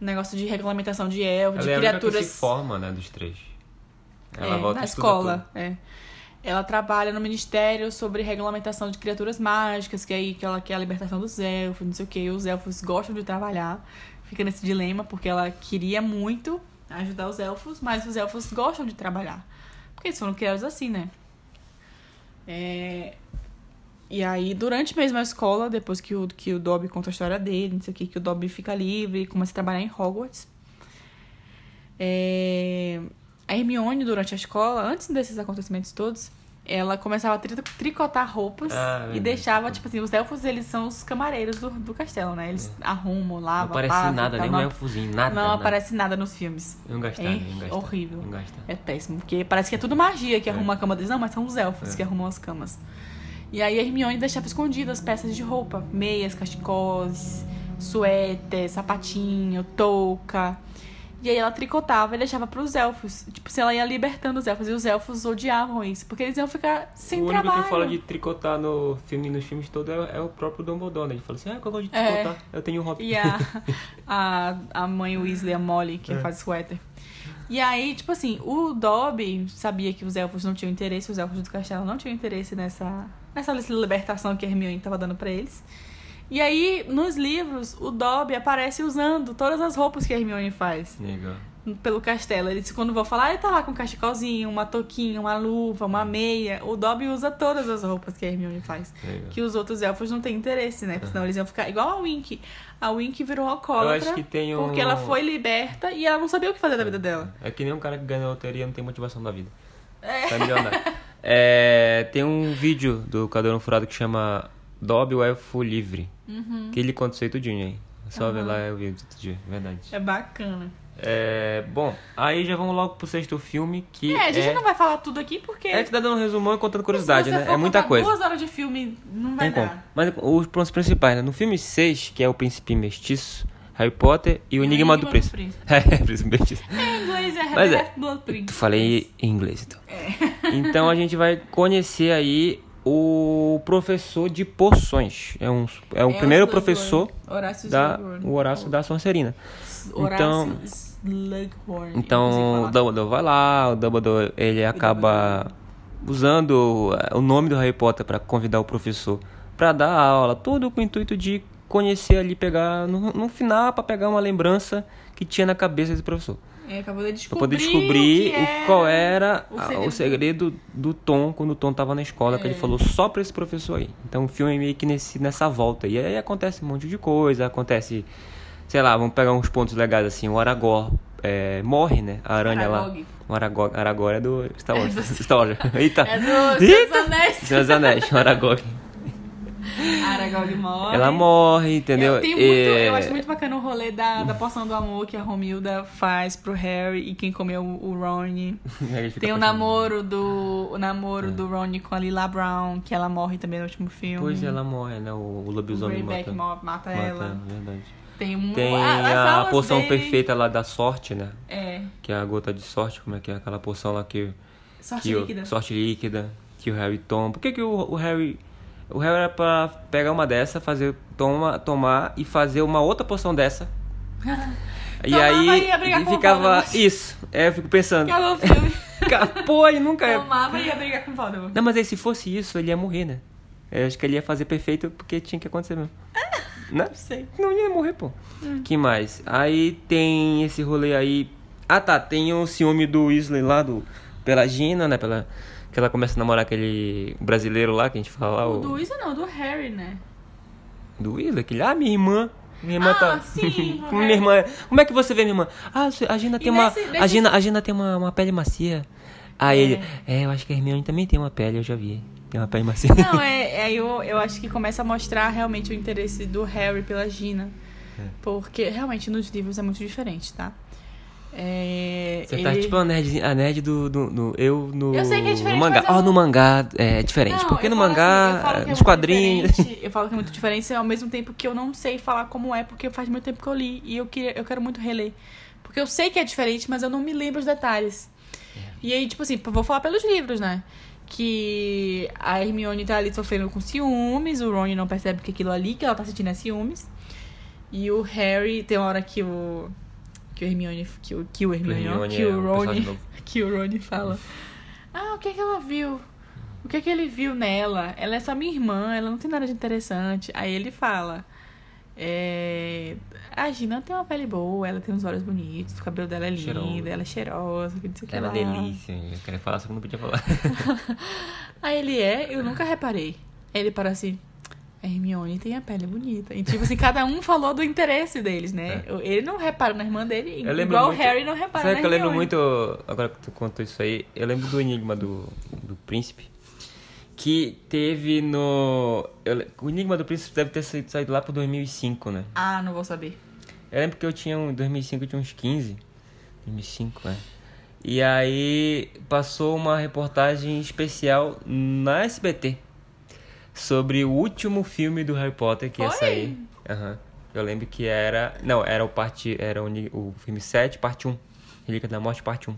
Negócio de regulamentação de elfos, Ela de é criaturas. que se forma, né, dos três. Ela É, volta na escola, é. Ela trabalha no ministério sobre regulamentação de criaturas mágicas, que é aí que ela quer a libertação dos elfos, não sei o que. Os elfos gostam de trabalhar. Fica nesse dilema, porque ela queria muito ajudar os elfos, mas os elfos gostam de trabalhar. Porque eles foram criados assim, né? É... E aí, durante mesmo a escola, depois que o, que o Dobby conta a história dele, não sei o que, que o Dobby fica livre e começa a trabalhar em Hogwarts. É... A Hermione, durante a escola, antes desses acontecimentos todos, ela começava a tri- tricotar roupas Ah, e deixava, tipo assim, os elfos, eles são os camareiros do, do castelo, né? Eles arrumam, É. Não lavam, aparece passam, nada, nem não, um elfozinho, nada. não nada. aparece nada nos filmes. Eu não É eu não horrível. Não. É péssimo, porque parece que é tudo magia que É. arruma a cama deles. Não, mas são os elfos É. que arrumam as camas. E aí a Hermione deixava escondidas peças de roupa. Meias, cachecóis, suéter, sapatinho, touca. E aí ela tricotava e deixava pros elfos. Tipo, se ela ia libertando os elfos. E os elfos odiavam isso. Porque eles iam ficar sem o único trabalho. que fala de tricotar no filme, nos filmes todos é, é o próprio Dumbledore. né? Ele fala assim, ah, eu gosto de É. tricotar, eu tenho um hobby. E a, a, a mãe Weasley, a Molly, que É. faz suéter. E aí, tipo assim, o Dobby sabia que os elfos não tinham interesse, os elfos do castelo não tinham interesse nessa, nessa libertação que a Hermione tava dando pra eles. E aí, nos livros, o Dobby aparece usando todas as roupas que a Hermione faz Legal. pelo castelo. Eles, quando vão falar, ele tá lá com um cachecolzinho, uma touquinha, uma luva, uma meia. O Dobby usa todas as roupas que a Hermione faz. legal. Que os outros elfos não têm interesse, né? Porque senão eles iam ficar igual a Wink. A Wink virou alcoólatra Eu acho que tem um... porque ela foi liberta e ela não sabia o que fazer da vida dela. É que nem um cara que ganha loteria não tem motivação da vida. É. Tá milionário. É, tem um vídeo do Cadeirão Furado que chama Dobby o Elfo Livre. Uhum. Que ele conta isso aí tudinho aí. É Só ver Aham. lá o vídeo outro dia, verdade. É bacana. É, bom, aí já vamos logo pro sexto filme, que É, a gente é... não vai falar tudo aqui porque. É que tá dando um resumão e contando curiosidade, né? É muita coisa. duas horas de filme, não vai Tem dar. como. Mas os pontos principais, né? No filme 6, que é o Príncipe Mestiço, Harry Potter e o o Enigma, do Enigma do Príncipe. Príncipe. É, Príncipe Mestiço. Em inglês é Mas é. Half-Blood Prince. Tu falei em inglês, então. É. Então a gente vai conhecer aí o professor de poções. É, um, é o É primeiro professor Horácio da Slughorn. o Horácio da Sonserina. Horácio Então- Slughorn. Então o. Dumbledore vai lá, o Dumbledore ele acaba usando eh, o nome do Harry Potter para convidar o professor para dar a aula, tudo com o intuito de conhecer ali, pegar no, no final para pegar uma lembrança que tinha na cabeça desse professor. É, acabou de Pra descobrir. poder descobrir o o, qual era o segredo. o segredo do Tom quando o Tom tava na escola, que ele É. falou só pra esse professor aí. Então o filme é meio que nesse, nessa volta. E aí acontece um monte de coisa, acontece, sei lá, vamos pegar uns pontos legais assim, o Aragorn é, morre, né? A aranha Aragog. lá. O Aragorn, Aragorn é do Star Wars. É do- Star Wars. Eita! É do Senhor dos! Anéis. Senhor dos Anéis, o Aragorn. Aragog morre. Ela morre, entendeu? Eu, muito, É, eu acho muito bacana o rolê da, da poção do amor que a Romilda faz pro Harry e quem comeu o Ron. Tem o namoro do o namoro do Ron com a Lila Brown, que ela morre também no último filme. Pois ela morre, né? O, o lobisomem mata, mata, mata ela. verdade. Tem um Tem a- as a poção dele- perfeita lá da sorte, né? É, Que é a gota de sorte, como é que é aquela poção lá que, sorte que o- líquida. sorte líquida que o Harry toma. Por que, que o, o Harry o Harry era pra pegar uma dessa, fazer toma, tomar e fazer uma outra poção dessa? e Tomava aí e e ficava isso. É, eu fico pensando, Acabou o filme. pô, ele nunca ia... Tomava e ia brigar com o Voldemort. Não, mas aí se fosse isso, ele ia morrer, né? Eu acho que ele ia fazer perfeito porque tinha que acontecer mesmo. né? Não sei. Não ia morrer, pô. Hum. Que mais? Aí tem esse rolê aí. Ah tá, tem o ciúme do Weasley lá do, pela Gina, né? Pela, que ela começa a namorar aquele brasileiro lá que a gente fala. O O, do Weasley não, do Harry, né? do Weasley, aquele. Ah, minha irmã. Minha irmã Ah, tá. sim, minha irmã. Como é que você vê minha irmã? Ah, a Gina tem uma. nesse- A, nesse- Gina, a Gina tem uma, uma pele macia. Aí É. ele. É, eu acho que a Hermione também tem uma pele, eu já vi. Tem uma pele macia. Não, é, é eu, eu acho que começa a mostrar realmente o interesse do Harry pela Gina. É. Porque realmente nos livros é muito diferente, tá? É, Você tá ele- tipo a nerd, a nerd do, do, do- Eu no, Eu sei que é diferente, no mangá. eu não- no mangá é diferente. Não, porque no mangá, assim, é nos quadrinhos. Eu falo que é muito diferente ao mesmo tempo que eu não sei falar como é, porque faz muito tempo que eu li e eu, queria, eu quero muito reler. Porque eu sei que é diferente, mas eu não me lembro os detalhes. É. E aí, tipo assim, vou falar pelos livros, né? Que a Hermione tá ali sofrendo com ciúmes, o Ron não percebe que aquilo ali que ela tá sentindo é ciúmes. E o Harry, tem uma hora que o. Que o Hermione. Que o, que o Hermione, Hermione que é o Ron. personagem novo. Que o Ron fala. Ah, o que é que ela viu? O que é que ele viu nela? Ela é só minha irmã, ela não tem nada de interessante. Aí ele fala. É, a Gina tem uma pele boa, ela tem uns olhos bonitos, o cabelo dela é lindo, Cheiroso. ela é cheirosa, que Ela é delícia. Eu queria falar, só que não podia falar. Aí ele é, eu nunca reparei. Aí ele para assim. A Hermione tem a pele bonita. E, tipo assim, cada um falou do interesse deles, né? Ele não repara na irmã dele, Eu igual muito- o Harry não repara Sabe na que eu lembro Hermione. muito, agora que tu contou isso aí, eu lembro do Enigma do, do Príncipe, que teve no... eu o Enigma do Príncipe deve ter saído, lá pro 2005, né? Ah, não vou saber. Eu lembro que eu tinha, um- em 2005 eu tinha uns 15, 2005, é. E aí passou uma reportagem especial na SBT sobre o último filme do Harry Potter que ia Foi? sair. Aham. Eu lembro que era, não, era o parte, era o, o filme 7, parte 1. Relíquia da Morte, parte 1.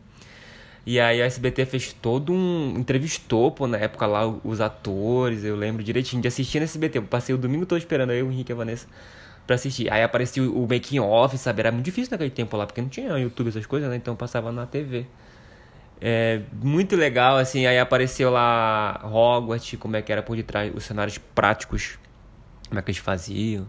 E aí a SBT fez todo um. entrevistou, pô, na época lá os atores, eu lembro direitinho de assistir na SBT. Eu passei o domingo todo esperando eu, o Henrique e a Vanessa pra assistir. Aí aparecia o, o making off, sabe? Era muito difícil naquele tempo lá, porque não tinha YouTube, essas coisas, né? Então passava na TV. É muito legal, assim, aí apareceu lá Hogwarts, como é que era por detrás, os cenários práticos, como é que eles faziam.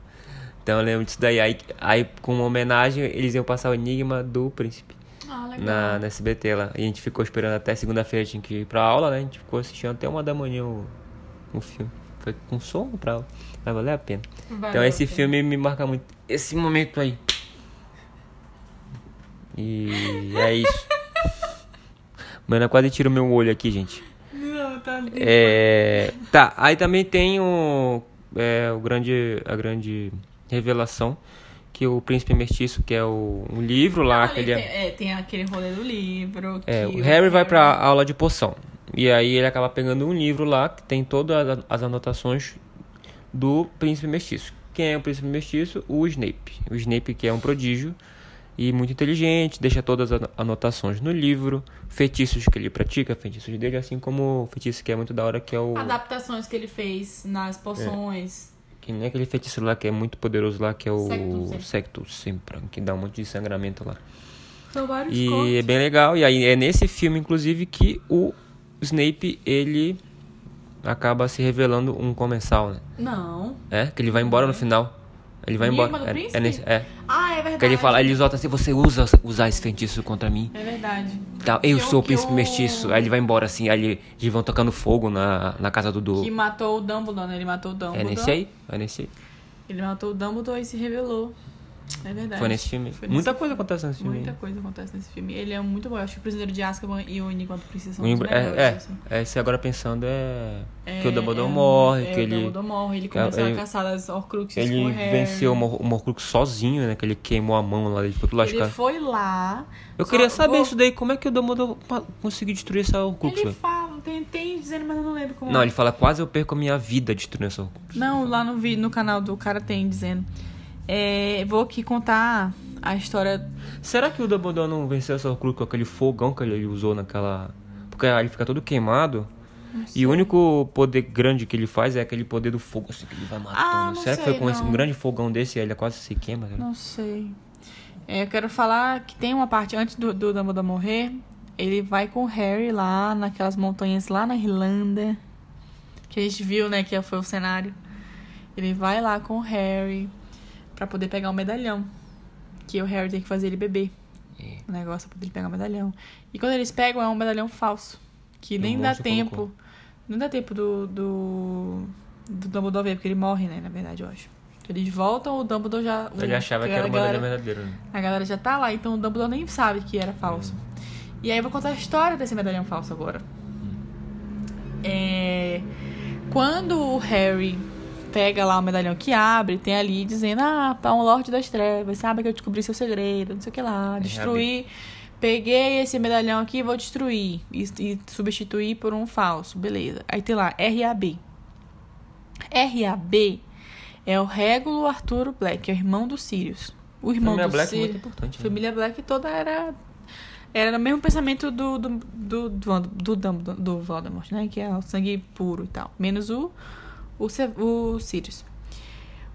Então eu lembro disso daí. Aí, aí com uma homenagem, eles iam passar o Enigma do Príncipe Ah, legal. na, na SBT lá. E a gente ficou esperando até segunda-feira, tinha que ir pra aula, né? A gente ficou assistindo até uma da manhã o, o filme. Foi com sono pra aula, mas valeu a pena. Valeu então esse filme me marca muito. Esse momento aí. E é isso. Mano, quase tiro meu olho aqui, gente. Não, tá lindo. É, tá, aí também tem o, é, o grande, a grande revelação que o Príncipe Mestiço, que é o, um livro lá, Ali que ele é- tem, é, tem aquele rolê do livro. é, o Harry vai pra aula de poção. E aí ele acaba pegando um livro lá que tem todas as anotações do Príncipe Mestiço. Quem é o Príncipe Mestiço? O Snape. O Snape que é um prodígio e muito inteligente, deixa todas as anotações no livro, feitiços que ele pratica, feitiços dele, assim como o feitiço que é muito da hora, que é o... Adaptações que ele fez nas poções. Que nem aquele feitiço lá que é muito poderoso lá, que é o Sempra. Sectum Sempra, que dá um monte de sangramento lá. São vários E é bem legal. E aí é nesse filme, inclusive, que o Snape, ele acaba se revelando um comensal, né? Não. É, que ele vai embora no final. Ele vai Enigma embora. do É, é, nesse- é. Ah, é verdade. Que ele fala, ele solta assim, você usa usar esse feitiço contra mim. É verdade. Tá, eu Que sou o príncipe o- mestiço. Aí ele vai embora assim, aí ele- eles vão tocando fogo na, na casa do. do... Que matou o Dumbledore, né? Ele matou o Dumbledore. É nesse aí? É nesse aí. Ele matou o Dumbledore e se revelou. É verdade. Foi nesse filme. Foi nesse Muita filme. coisa acontece nesse filme. Muita coisa acontece nesse filme. Ele é muito bom. Eu acho que o Prisioneiro de Azkaban e o do Príncipe são O os Imbra- melhores. é, assim. é, é, se agora pensando é, que o É, Dumbledore é, morre, é, que o ele Dumbledore morre, ele começa ele- a caçar das Horcruxes ele o venceu o Mor- o Morcrux sozinho, né? Que ele queimou a mão lá, ele ficou tudo Ele foi lá. Eu só queria saber vou- isso daí, como é que o Dumbledore conseguiu destruir essa Horcrux, Ele fala, tem, tem dizendo, mas eu não lembro como Não, é. ele fala, quase eu perco a minha vida destruindo essa Horcrux. Não, lá no, vi- no canal do cara tem dizendo. É, vou aqui contar a história. Será que o Dumbledore não venceu essa Horcrux com aquele fogão que ele usou naquela... Porque ele fica todo queimado. E o único poder grande que ele faz é aquele poder do fogo, assim, que ele vai matando. Ah, não Será que sei, foi com esse, um grande fogão desse e ele quase se queima? né? Não sei. É, eu quero falar que tem uma parte antes do, do Dumbledore morrer. Ele vai com o Harry lá naquelas montanhas lá na Irlanda. Que a gente viu, né? Que foi o cenário. Ele vai lá com o Harry pra poder pegar o medalhão. Que o Harry tem que fazer ele beber. É. O negócio pra poder ele pegar o medalhão. E quando eles pegam, é um medalhão falso. Que Que o nem dá tempo. colocou. Não dá tempo do, do, do Dumbledore ver, porque ele morre, né? Na verdade, eu acho. Eles voltam, o Dumbledore já. o- Ele achava que era uma galera- medalha verdadeira. né? a galera já tá lá, então o Dumbledore nem sabe que era falso. E aí eu vou contar a história desse medalhão falso agora. É... Quando o Harry pega lá o medalhão que abre, tem ali dizendo, ah, pra um Lorde das Trevas, sabe que eu descobri seu segredo, não sei o que lá, destruir. Peguei esse medalhão aqui e vou destruir. E, e substituir por um falso. Beleza. Aí tem lá, RAB. RAB é o Régulo Arturo Black, é o irmão do Sirius. O irmão Família do Black é Sirius. muito importante. né? Família Black toda era. Era no mesmo pensamento do, do, do, do, do, do Voldemort, né? Que é o sangue puro e tal. Menos o, o, o Sirius.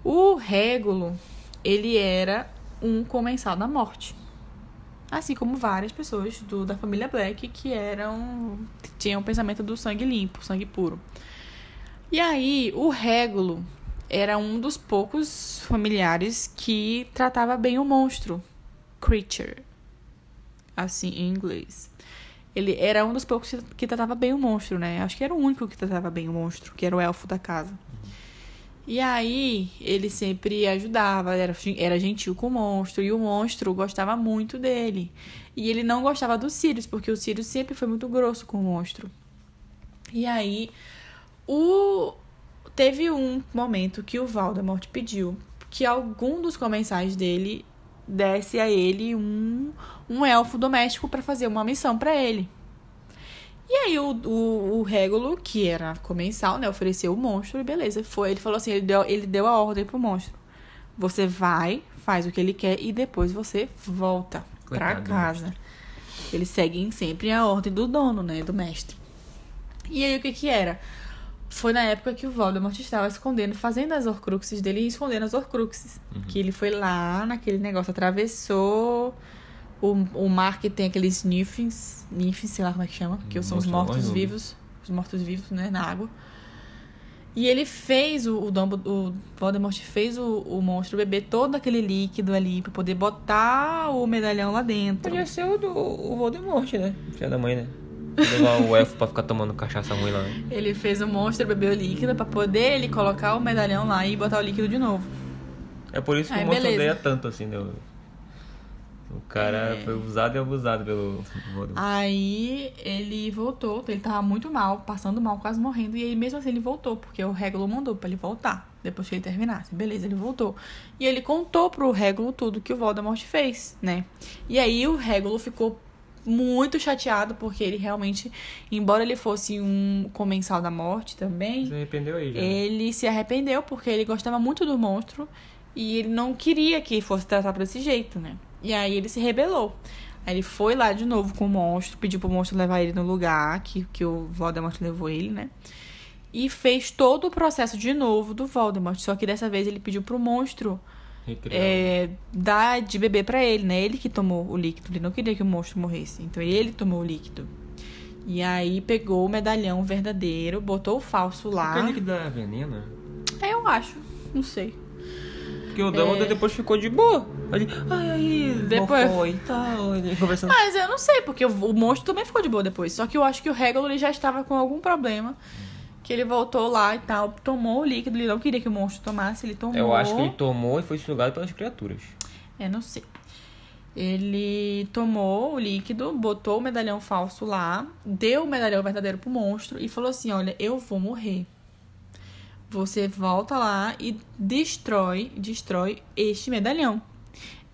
O Régulo, ele era um comensal da morte. Assim como várias pessoas do, da família Black que eram. tinham o pensamento do sangue limpo, sangue puro. E aí, o Régulo era um dos poucos familiares que tratava bem o monstro. Creature. Assim, em inglês. Ele era um dos poucos que tratava bem o monstro, né? Acho que era o único que tratava bem o monstro, que era o elfo da casa. E aí, ele sempre ajudava, era, era gentil com o monstro, e o monstro gostava muito dele. E ele não gostava do Sirius, porque o Sirius sempre foi muito grosso com o monstro. E aí, o... teve um momento que o Voldemort pediu que algum dos comensais dele desse a ele um, um elfo doméstico para fazer uma missão para ele. E aí o, o, o Régulo, que era comensal, né, ofereceu o monstro e beleza, foi. Ele falou assim, ele deu, ele deu a ordem pro monstro. Você vai, faz o que ele quer e depois você volta para casa. Eles seguem sempre a ordem do dono, né, do mestre. E aí o que que era? Foi na época que o Voldemort estava escondendo, fazendo as Horcruxes dele e escondendo as Horcruxes. Uhum. Que ele foi lá naquele negócio, atravessou o, o mar que tem aqueles nifins, nifins, sei lá como é que chama, que são os mortos-vivos, os mortos-vivos, né, na água. E ele fez, o, o, Dumbledore, o Voldemort fez o, o monstro beber todo aquele líquido ali pra poder botar o medalhão lá dentro. Podia ser o, do, o Voldemort, né? Filha da mãe, né? Levar o elfo pra ficar tomando cachaça ruim lá. Né? Ele fez o monstro beber o líquido pra poder ele colocar o medalhão lá e botar o líquido de novo. É por isso que Aí, o monstro beleza. odeia tanto, assim, né? O cara é. foi usado e abusado pelo Voldemort. Aí ele voltou, ele tava muito mal, passando mal, quase morrendo. E aí mesmo assim ele voltou, porque o Regulo mandou pra ele voltar. Depois que ele terminasse. Beleza, ele voltou. E ele contou pro Regulo tudo que o Voldemort fez, né? E aí o Regulo ficou muito chateado, porque ele realmente, embora ele fosse um comensal da morte também. Se arrependeu já. Né? Ele se arrependeu porque ele gostava muito do monstro. E ele não queria que fosse tratado desse jeito, né? E aí ele se rebelou. Aí ele foi lá de novo com o monstro, pediu pro monstro levar ele no lugar que, que o Voldemort levou ele, né? E fez todo o processo de novo do Voldemort. Só que dessa vez ele pediu pro monstro é, dar de beber para ele, né? Ele que tomou o líquido. Ele não queria que o monstro morresse. Então ele tomou o líquido. E aí pegou o medalhão verdadeiro, botou o falso lá. Aquele líquido é veneno? É, eu acho. Não sei. Porque o Dumbledore é... depois ficou de boa. Ali, ai, aí, depois foi tal, conversando. Mas eu não sei, porque o, monstro também ficou de boa depois. Só que eu acho que o Regular já estava com algum problema. Que ele voltou lá e tal, tomou o líquido, ele não queria que o monstro tomasse, ele tomou. Eu acho que ele tomou e foi sugado pelas criaturas. É, não sei. Ele tomou o líquido, botou o medalhão falso lá, deu o medalhão verdadeiro pro monstro e falou assim: Olha, eu vou morrer. Você volta lá e destrói, destrói este medalhão.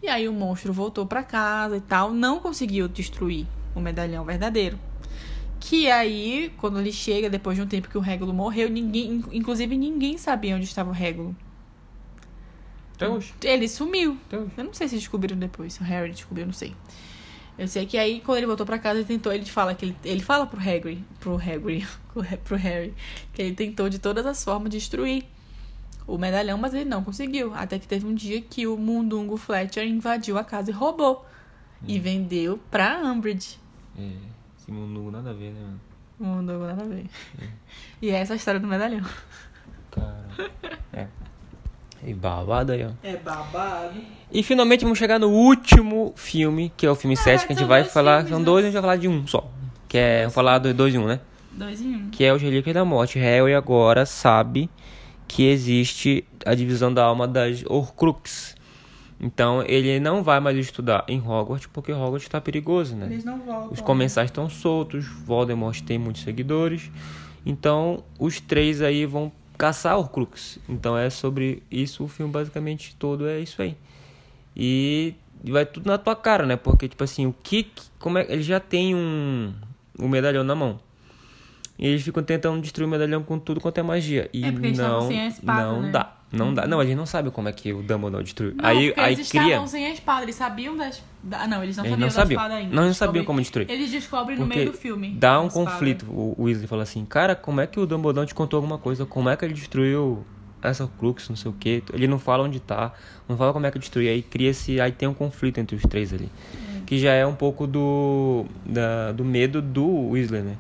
E aí o monstro voltou para casa e tal, não conseguiu destruir o medalhão verdadeiro. Que aí, quando ele chega, depois de um tempo que o Régulo morreu, ninguém, inclusive ninguém sabia onde estava o Régulo. Ele sumiu. Eu não sei se descobriram depois, se o Harry descobriu, não sei. Eu sei que aí, quando ele voltou pra casa, ele tentou, ele fala que ele, ele fala pro Harry, pro Harry, pro Harry, que ele tentou de todas as formas destruir o medalhão, mas ele não conseguiu. Até que teve um dia que o Mundungo Fletcher invadiu a casa e roubou. Hum. E vendeu pra Umbridge. É, esse nada a ver, né, mano? Mundungo nada a ver. É. E essa é a história do medalhão. Cara, é. E babado aí, ó. É babado. E finalmente vamos chegar no último filme, que é o filme ah, 7, que a gente vai falar. Filmes, são dois, a gente vai falar de um só. Que é. Vamos falar do dois em um, né? Dois em um. Que é o Relíquias da Morte. Harry agora sabe que existe a divisão da alma das Horcrux. Então ele não vai mais estudar em Hogwarts porque Hogwarts está perigoso, né? Eles não voltam. Os comensais estão soltos, Voldemort tem muitos seguidores. Então os três aí vão caçar Horcrux. Então é sobre isso o filme basicamente todo é isso aí. E vai tudo na tua cara, né? Porque tipo assim, o que como é ele já tem um um medalhão na mão. E eles ficam tentando destruir o medalhão com tudo quanto é magia. E é não, não né? dá. Não dá. Não, a gente não sabe como é que o Dumbledore destruiu. Não, aí, aí eles cria... estavam sem a espada, eles sabiam das. Ah, não, eles não eles sabiam não sabiam. espada ainda. Não, eles sabiam como destruir. Eles descobrem Porque no meio do filme. Dá um conflito. O Weasley fala assim: Cara, como é que o Dumbledore te contou alguma coisa? Como é que ele destruiu essa Crux, não sei o que. Ele não fala onde tá, não fala como é que destruiu. Aí cria-se. Aí tem um conflito entre os três ali. Hum. Que já é um pouco do. Da, do medo do Weasley, né?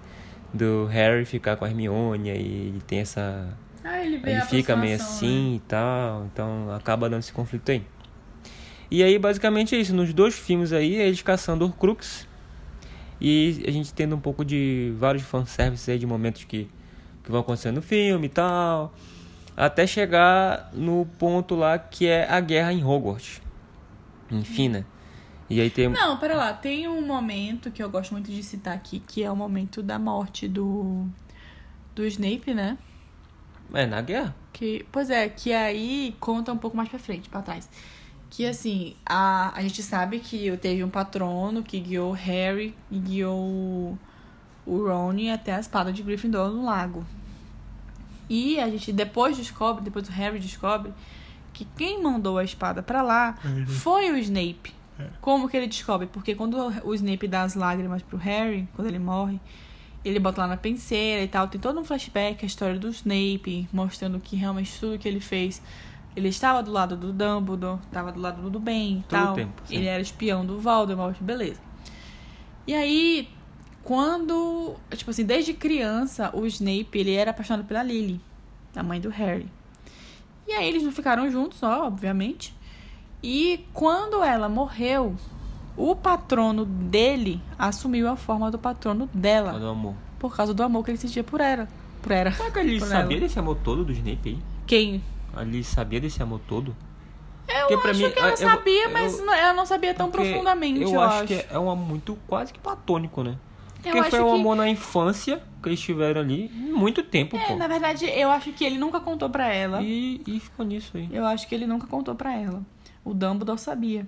do Harry ficar com a Hermione, e ele tem essa. Ah, ele, ele fica meio assim né? e tal, então acaba dando esse conflito aí. E aí, basicamente é isso. Nos dois filmes aí, eles caçando Horcrux. E a gente tendo um pouco de vários fanservices aí de momentos que, que vão acontecendo no filme e tal. Até chegar no ponto lá que é a guerra em Hogwarts. Enfim, né? E aí tem. Não, pera lá. Tem um momento que eu gosto muito de citar aqui, que é o momento da morte do. do Snape, né? É, na guerra. Que, pois é, que aí conta um pouco mais pra frente, pra trás. Que assim, a, a gente sabe que teve um patrono que guiou Harry e guiou o Ron até a espada de Gryffindor no lago. E a gente depois descobre, depois o Harry descobre, que quem mandou a espada pra lá foi o Snape. Como que ele descobre? Porque quando o Snape dá as lágrimas pro Harry, quando ele morre, ele bota lá na penseira e tal. Tem todo um flashback, a história do Snape, mostrando que realmente tudo que ele fez. Ele estava do lado do Dumbledore, estava do lado do bem e tal. tempo, ele era espião do Voldemort, beleza. E aí, quando. Tipo assim, desde criança, o Snape ele era apaixonado pela Lily, a mãe do Harry. E aí eles não ficaram juntos, ó, obviamente. E quando ela morreu, o patrono dele assumiu a forma do patrono dela. Cadê o amor? Por causa do amor que ele sentia por ela. Por ela. Será que ele Por sabia desse amor todo do Snape aí? Quem? Ali sabia desse amor todo? Eu Porque acho mim, que ela eu- sabia, eu- mas não- ela não sabia tão profundamente, eu, eu, acho, acho. que é um amor muito quase que platônico, né? Eu Porque foi um que- amor na infância que eles tiveram ali muito tempo, É, pô. na verdade, eu acho que ele nunca contou pra ela. E, e ficou nisso aí. Eu acho que ele nunca contou pra ela. O Dumbledore sabia.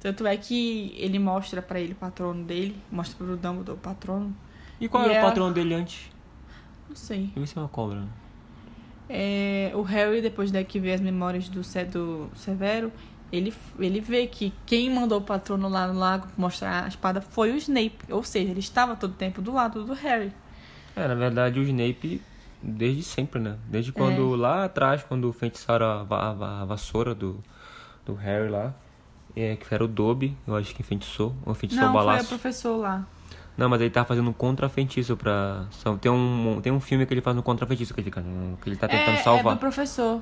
Tanto é que ele mostra pra ele o patrono dele, mostra pro Dumbledore o patrono. E qual E era o patrão dele antes? Não sei. Se é uma cobra. né? É, o Harry, depois de que vê as memórias do, do Severo, ele, ele vê que quem mandou o patrono lá no lago mostrar a espada foi o Snape. Ou seja, ele estava todo tempo do lado do Harry. É, na verdade o Snape desde sempre, né? Desde quando lá atrás, quando feitiçaram a, a a vassoura do, do Harry lá, é, que era o Dobby, eu acho que enfeitiçou, ou enfeitiçou Não, o foi o balaço. professor lá. Não, mas ele tá fazendo um contra-feitiço pra. Tem um, tem um filme que ele faz um contra-feitiço, que ele, que ele tá tentando é, salvar. é do professor.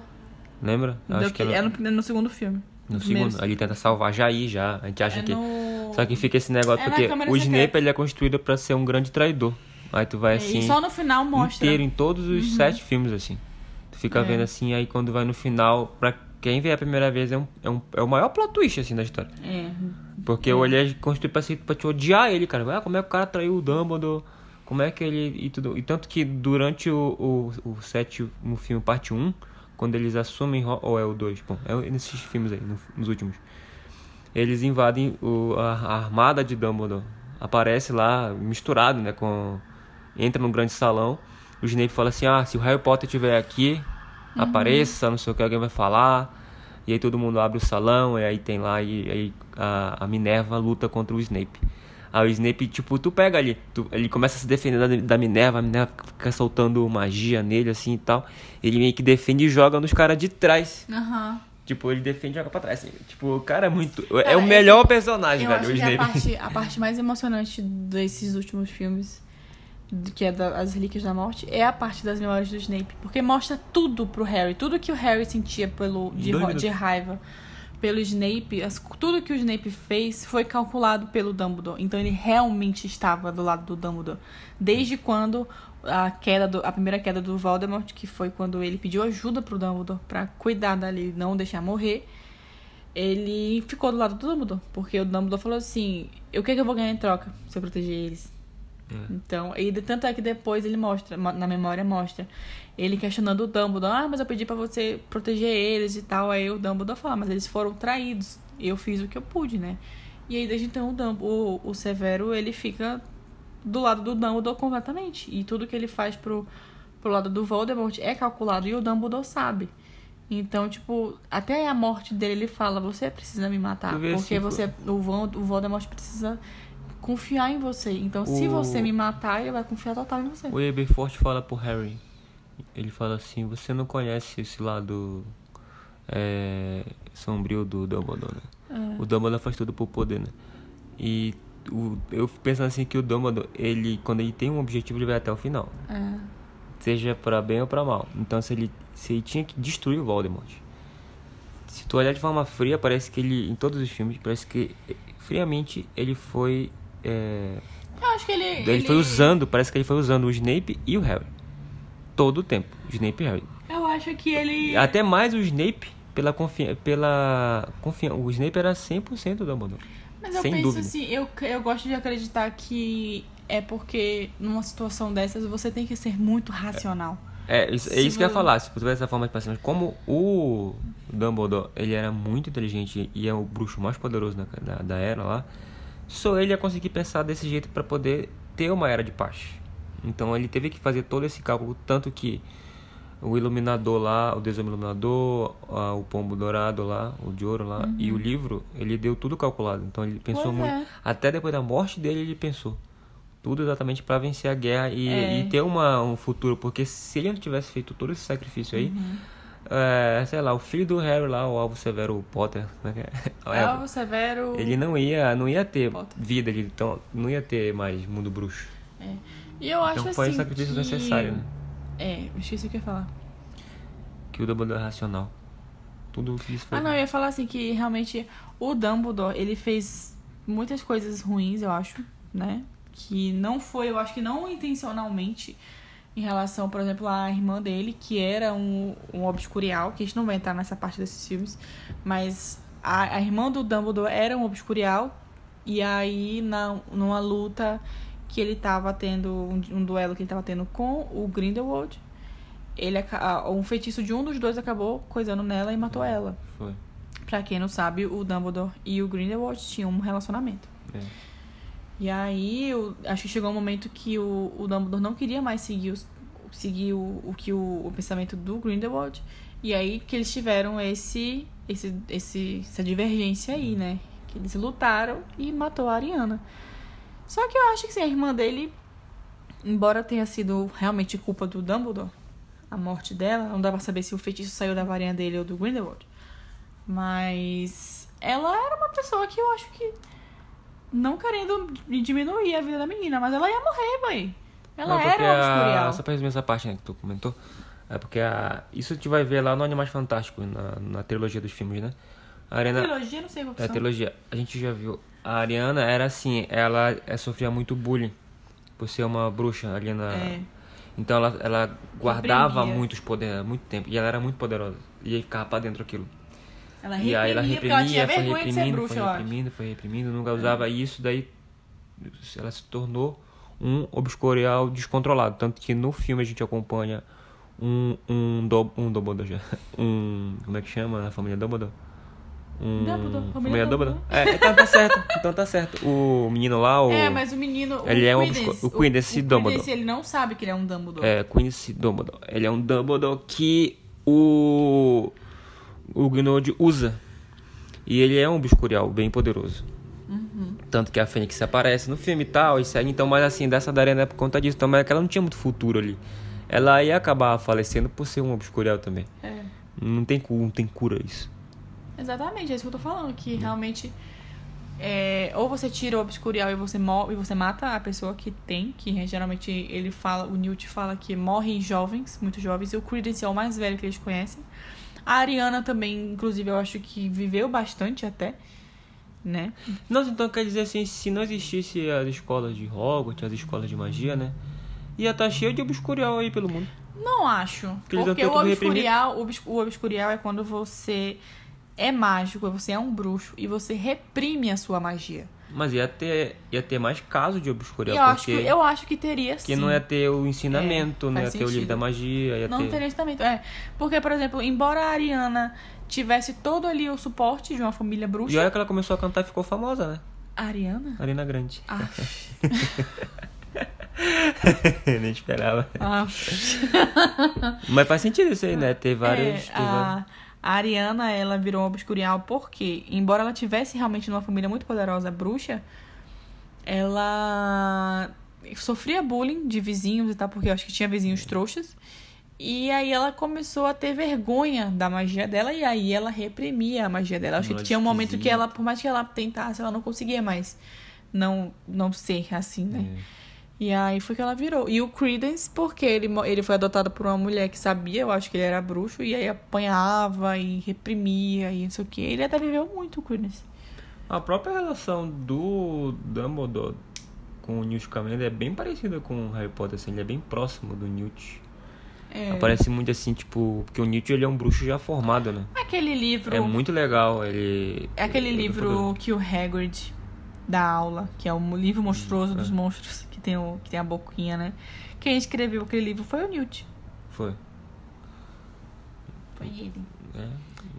Lembra? Eu Do Acho que que- é é no, no, segundo filme. no segundo. Ele tenta salvar Jair já. A gente acha É que. no... Só que fica esse negócio, É porque o. Snape ele é construído pra ser um grande traidor. Aí tu vai assim. E só no final mostra. inteiro em todos os sete filmes, assim. Tu fica É. vendo assim, aí quando vai no final, pra quem vê a primeira vez, é, um, é, um, é o maior plot twist, assim, da história. É. Porque é construído pra, se- pra te odiar ele, cara. Ah, como é que o cara traiu o Dumbledore? Como é que ele... E, tudo. e tanto que durante o, o, o sétimo filme, parte 1, quando eles assumem... Ou é o 2? Bom, é nesses filmes aí, no- nos últimos. Eles invadem o, a, a armada de Dumbledore. Aparece lá, misturado, né, com... Entra num grande salão. O Snape fala assim, ah, se o Harry Potter estiver aqui, apareça, não sei o que, alguém vai falar. E aí todo mundo abre o salão, e aí tem lá, e aí a, a Minerva luta contra o Snape. Aí o Snape, tipo, tu pega ali, tu- ele começa a se defender da, da Minerva, a Minerva fica soltando magia nele, assim e tal. Ele meio que defende e joga nos caras de trás. Aham. Tipo, ele defende e joga pra trás. assim. Tipo, o cara é muito. É Cara, o é melhor personagem, Eu velho, acho o que a Snape. parte, a parte mais emocionante desses últimos filmes, que é da, As Relíquias da Morte, é a parte das memórias do Snape. Porque mostra tudo pro Harry. Tudo que o Harry sentia pelo, de, de raiva pelo Snape, as- tudo que o Snape fez foi calculado pelo Dumbledore. Então ele realmente estava do lado do Dumbledore. Desde quando a queda do, a primeira queda do Voldemort, que foi quando ele pediu ajuda pro Dumbledore pra cuidar dali, não deixar morrer ele ficou do lado do Dumbledore. Porque o Dumbledore falou assim: o que, que eu vou ganhar em troca se eu proteger eles? É. Então, e de- tanto é que depois ele mostra, mo- na memória mostra, ele questionando o Dumbledore: ah, mas eu pedi pra você proteger eles e tal. Aí o Dumbledore fala: mas eles foram traídos. Eu fiz o que eu pude, né? E aí desde então o, Dumb- o, o Severo ele fica do lado do Dumbledore completamente. E tudo que ele faz pro, pro lado do Voldemort é calculado e o Dumbledore sabe. Então, tipo, até a morte dele ele fala, você precisa me matar. Porque assim, você. O, o Voldemort precisa confiar em você. Então, se O- você me matar, ele vai confiar total em você. O Eberforth fala pro Harry. Ele fala assim, você não conhece esse lado é, sombrio do Dumbledore, né? O Dumbledore faz tudo por poder, né? E o, eu pensando assim que o Dumbledore, ele, quando ele tem um objetivo, ele vai até o final. É. Seja pra bem ou pra mal. Então se ele, se ele tinha que destruir o Voldemort. Se tu olhar de forma fria, parece que ele, em todos os filmes, parece que friamente ele foi... é, Eu acho que ele. ele foi usando, parece que ele foi usando o Snape e o Harry. Todo o tempo, Snape e Harry. Eu acho que ele. Até mais o Snape, pela confiança. Pela confian... O Snape era 100% Dumbledore. Mas eu Sem penso dúvida. assim, eu, eu gosto de acreditar que é porque numa situação dessas você tem que ser muito racional. É, isso, é isso que eu ia falar. Se tu tivesse dessa forma de paciência, como o Dumbledore, ele era muito inteligente e é o bruxo mais poderoso da, da, da era lá, só ele ia conseguir pensar desse jeito pra poder ter uma era de paz. Então ele teve que fazer todo esse cálculo, tanto que o iluminador lá, o Deus iluminador, ah, o pombo dourado lá, o de ouro lá, e o livro, ele deu tudo calculado. Então ele pensou Uhum. Pois muito. é. Até depois da morte dele, ele pensou. Tudo exatamente pra vencer a guerra e, É. e ter uma, um futuro. Porque se ele não tivesse feito todo esse sacrifício aí, Uhum. É, sei lá, o filho do Harry lá, o Alvo Severo Potter, como é que é? É o Severo. ele não ia, não ia ter Potter. vida, ele então, não ia ter mais mundo bruxo. E eu acho Então foi assim. o sacrifício que... necessário, né? É, esqueci o que eu ia falar. Que o Dumbledore é racional. Tudo que isso foi. Ah, não, eu ia falar assim que realmente o Dumbledore, ele fez muitas coisas ruins, eu acho, né? Que não foi, eu acho que não intencionalmente em relação, por exemplo, à irmã dele, que era um, um obscurial, que a gente não vai entrar nessa parte desses filmes, mas a, a irmã do Dumbledore era um obscurial, e aí na, numa luta que ele tava tendo, um, um duelo que ele tava tendo com o Grindelwald, ele, um feitiço de um dos dois acabou coisando nela e matou ela. Foi. Pra quem não sabe, o Dumbledore e o Grindelwald tinham um relacionamento. É. E aí, eu acho que chegou um momento que o, o Dumbledore não queria mais seguir, os, seguir o, o que o, o pensamento do Grindelwald. E aí que eles tiveram esse, esse, esse, essa divergência aí, né? Que eles lutaram e matou a Ariana. Só que eu acho que sim, a irmã dele, embora tenha sido realmente culpa do Dumbledore, a morte dela, não dá pra saber se o feitiço saiu da varinha dele ou do Grindelwald. Mas ela era uma pessoa que eu acho que não querendo diminuir a vida da menina, mas ela ia morrer, boy. Ela Não, era a- obscurial. Só pra resumir essa parte né, que tu comentou. É porque a... isso a gente vai ver lá no Animais Fantásticos, na, na trilogia dos filmes, né? A Ariana... Trilogia, não sei qual que É a trilogia. A gente já viu. A Ariana era assim, ela é, sofria muito bullying por ser uma bruxa. A Ariana. É. Então ela, ela guardava muitos poderes, muito tempo. E ela era muito poderosa. E aí ficava pra dentro aquilo. Ela e aí ela reprimia, ela tinha reprimia, foi reprimindo, bruxa, foi reprimindo, foi reprimindo, nunca usava. Isso daí ela se tornou um obscurial descontrolado. Tanto que no filme a gente acompanha um, um, do, um Dumbledore já. Um. Como é que chama na família Dumbledore? Um, Dumbledore, família Dumbledore. É, então tá certo. Então tá certo. O menino lá, o. É, mas o menino. Ele o é um Quidditch, obscu- o o, Dumbledore. Ele não sabe que ele é um Dumbledore. É, Quincy Dumbledore. Ele é um Dumbledore que o. O Grindelwald usa. E ele é um obscurial bem poderoso. Uhum. Tanto que a Fênix aparece no filme e tal, e segue. Então, mas assim, dessa da Arena é por conta disso também, é que ela não tinha muito futuro ali. Ela ia acabar falecendo por ser um obscurial também. É. Não tem, não tem cura isso. Exatamente, é isso que eu tô falando, que realmente é, ou você tira o obscurial e você mo- e você mata a pessoa que tem, que geralmente ele fala, o Newt fala que morrem jovens, muito jovens, e o Credence é o mais velho que eles conhecem. A Ariana também, inclusive, eu acho que viveu bastante até, né? Nossa, então quer dizer assim, se não existisse as escolas de Hogwarts, as escolas de magia, né? Ia estar cheio de obscurial aí pelo mundo. Não acho. Porque porque o obscurial, o obs- o obscurial é quando você é mágico, você é um bruxo e você reprime a sua magia. Mas ia ter, ia ter mais caso de E obscurial, eu acho, que, eu acho que teria sim. não ia ter o ensinamento, É, não ia faz ter o livro sentido. da magia, ia Não ter... teria ensinamento. É. Porque, por exemplo, embora a Ariana tivesse todo ali o suporte de uma família E bruxa. olha que ela começou a cantar e ficou famosa, né? A Ariana? Arena Grande. Ah, Nem esperava. ah, Mas faz sentido isso aí, né? Ter vários... é, ter vários- a, Ariana, ela virou obscurial porque, embora ela tivesse realmente numa família muito poderosa bruxa, ela sofria bullying de vizinhos e tal, porque eu acho que tinha vizinhos trouxas. E aí ela começou a ter vergonha da magia dela e aí ela reprimia a magia dela. Eu Acho que tinha um momento que ela, por mais que ela tentasse, ela não conseguia mais não não ser assim, né? É. E aí foi que ela virou. E o Credence, porque ele, ele foi adotado por uma mulher que sabia, eu acho que ele era bruxo, e aí apanhava e reprimia e não sei o que. Ele até viveu muito, o Credence. A própria relação do Dumbledore com o Newt Scamander é bem parecida com o Harry Potter, assim. Ele é bem próximo do Newt. É. Aparece muito assim, tipo, porque o Newt ele é um bruxo já formado, né? Aquele livro. É muito legal, ele... É aquele ele- livro que o Hagrid dá aula, que é o livro monstruoso dos monstros, que tem, o, que tem a boquinha, né? Quem escreveu aquele livro foi o Newt. Foi. Foi ele. É.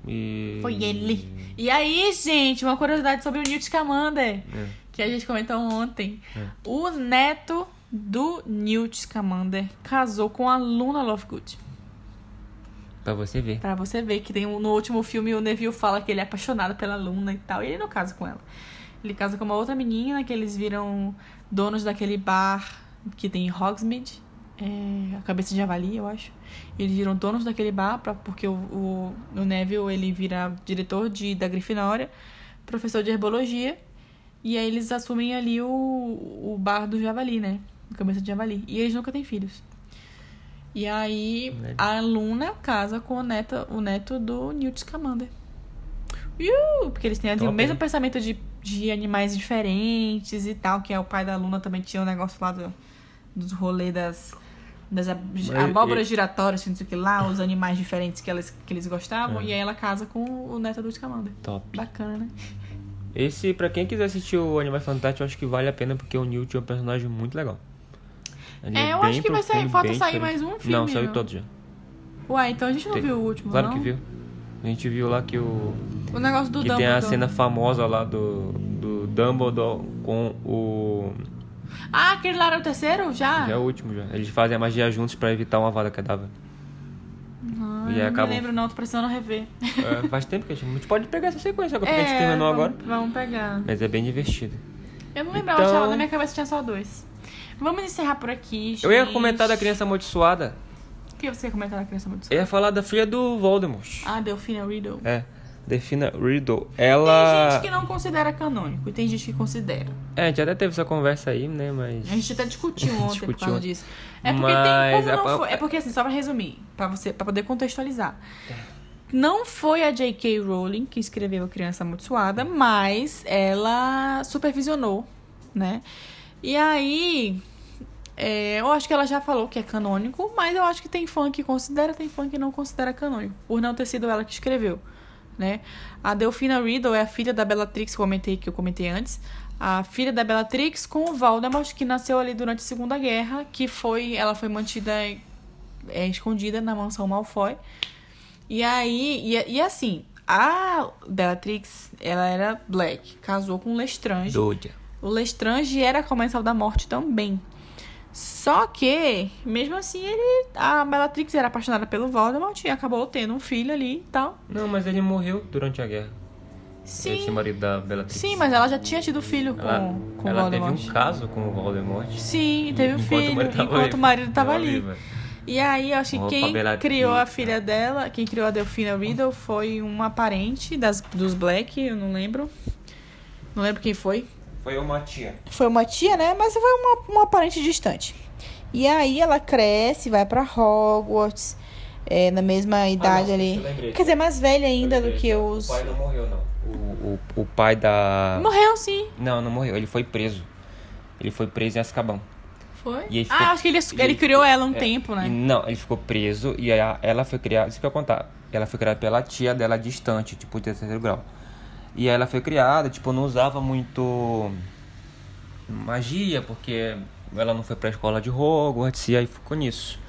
E... Foi ele. E aí, gente, uma curiosidade sobre o Newt Scamander, É. que a gente comentou ontem. É. O neto do Newt Scamander casou com a Luna Lovegood. Pra você ver. Pra você ver que tem um- no último filme o Neville fala que ele é apaixonado pela Luna e tal. E ele não casa com ela. Ele casa com uma outra menina que eles viram donos daquele bar que tem em Hogsmeade. É, a cabeça de javali, eu acho. Eles viram donos daquele bar pra, porque o, o, o Neville ele vira diretor de, da Grifinória, professor de herbologia. E aí eles assumem ali o, o bar do javali, né? Cabeça de javali. E eles nunca têm filhos. E aí Né? a Luna casa com o neto, o neto do Newt Scamander. Iu, porque eles têm ali o mesmo pensamento de, de animais diferentes e tal, que é o pai da Luna também tinha um negócio lá do, dos rolês das, das abóboras e- giratórias, não sei o que lá, os animais diferentes que, elas, que eles gostavam, É. e aí ela casa com o neto do Scamander. Top. Bacana, né? Esse, pra quem quiser assistir o Animais Fantásticos, eu acho que vale a pena, porque o Newt é um personagem muito legal. Ele É, eu bem acho que vai sair- falta sair diferente. mais um filme, Não, saiu não? todos já. Uai, então a gente não Tem- viu o último, Claro não? que viu. A gente viu lá que o... O negócio do que Dumbledore. tem a cena famosa lá do, do Dumbledore com o... Ah, aquele lá era o terceiro? Já? Já é o último já. Eles fazem a magia juntos pra evitar uma vada cadáver. Ah, E aí não acabam- me lembro não, tô precisando rever. É, faz tempo que a gente... Pode pegar essa sequência agora, porque a gente É, terminou vamos, agora. Vamos pegar. Mas é bem divertido. Eu não lembrava, Então- na minha cabeça tinha só dois. Vamos encerrar por aqui, gente. Eu ia comentar da criança amaldiçoada. O que você ia comentar da criança muito Eu ia falar da filha do Voldemort. Ah, Delphina Riddle. É. Defina Riddle. Tem Ela... gente que não considera canônico e tem gente que considera. É, a gente até teve essa conversa aí, né? Mas. A gente até discutiu ontem por Discutiu causa ontem. disso. É porque Mas tem como a- não foi. É porque assim, só pra resumir, pra você, para poder contextualizar. Não foi a J.K. Rowling que escreveu a Criança Amaldiçoada, mas ela supervisionou, né? E aí, é, eu acho que ela já falou que é canônico, mas eu acho que tem fã que considera, tem fã que não considera canônico, por não ter sido ela que escreveu, né? A Delphina Riddle é a filha da Bellatrix, que eu comentei, que eu comentei antes. A filha da Bellatrix com o Voldemort, que nasceu ali durante a Segunda Guerra, que foi, ela foi mantida é, escondida na mansão Malfoy. E aí, e, e assim, a Bellatrix, ela era Black, casou com o Lestrange. Doida. O Lestrange era comensal da morte também. Só que, mesmo assim, ele, a Bellatrix era apaixonada pelo Voldemort e acabou tendo um filho ali e tal. Não, mas ele morreu durante a guerra. Sim, Esse marido da Bellatrix. sim, mas ela já tinha tido filho com, Ela, com ela Voldemort. teve um caso com o Voldemort. Sim, teve um filho, enquanto o marido tava Ela ali. viva. E aí, eu acho que quem criou a filha dela, quem criou a Delphina Riddle foi uma parente das, dos Black, eu não lembro. Não lembro quem foi. Foi uma tia. Foi uma tia, né? Mas foi uma, uma parente distante. E aí ela cresce, vai pra Hogwarts, é, na mesma idade não, ali. lembrei. Quer dizer, mais velha ainda do que O os. pai não morreu, não. O, o, o pai da. Morreu, sim. Não, não morreu. Ele foi preso. Ele foi preso em Azkaban. Foi? E aí ficou- Ah, acho que ele, ele ele- criou ela um É, tempo, né? não, ele ficou preso e ela foi criada. Isso que eu ia contar. Ela foi criada pela tia dela distante, tipo, de terceiro grau. E aí ela foi criada, tipo, não usava muito magia, porque ela não foi pra escola de Hogwarts e aí ficou nisso.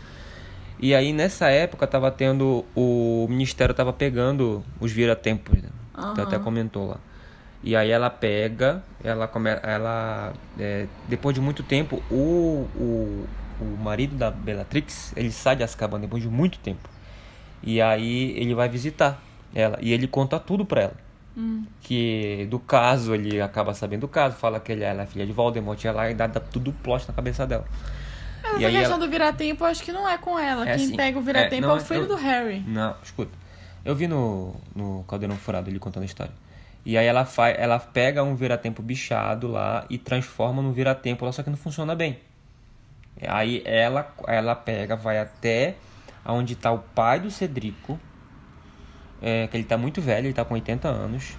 E aí nessa época tava tendo. O ministério tava pegando os viratempos. Né? Tu até comentou lá. E aí ela pega, ela come, ela é, depois de muito tempo, o, o, o marido da Bellatrix, ele sai de Azkaban depois de muito tempo. E aí ele vai visitar ela e ele conta tudo pra ela. Hum. Que do caso, ele acaba sabendo do caso, fala que ele, ela é filha de Voldemort, e lá e dá, dá tudo plot na cabeça dela. Mas E aí questão ela- do viratempo, acho que não é com ela. É Quem assim, pega o viratempo é, é, não, o filho eu- do Harry. Não, escuta. Eu vi no, no Caldeirão Furado ele contando a história. E aí ela faz, ela pega um viratempo bichado lá e transforma num viratempo lá, só que não funciona bem. Aí ela, ela pega, vai até onde tá o pai do Cedrico, é, que ele tá muito velho, ele tá com 80 anos,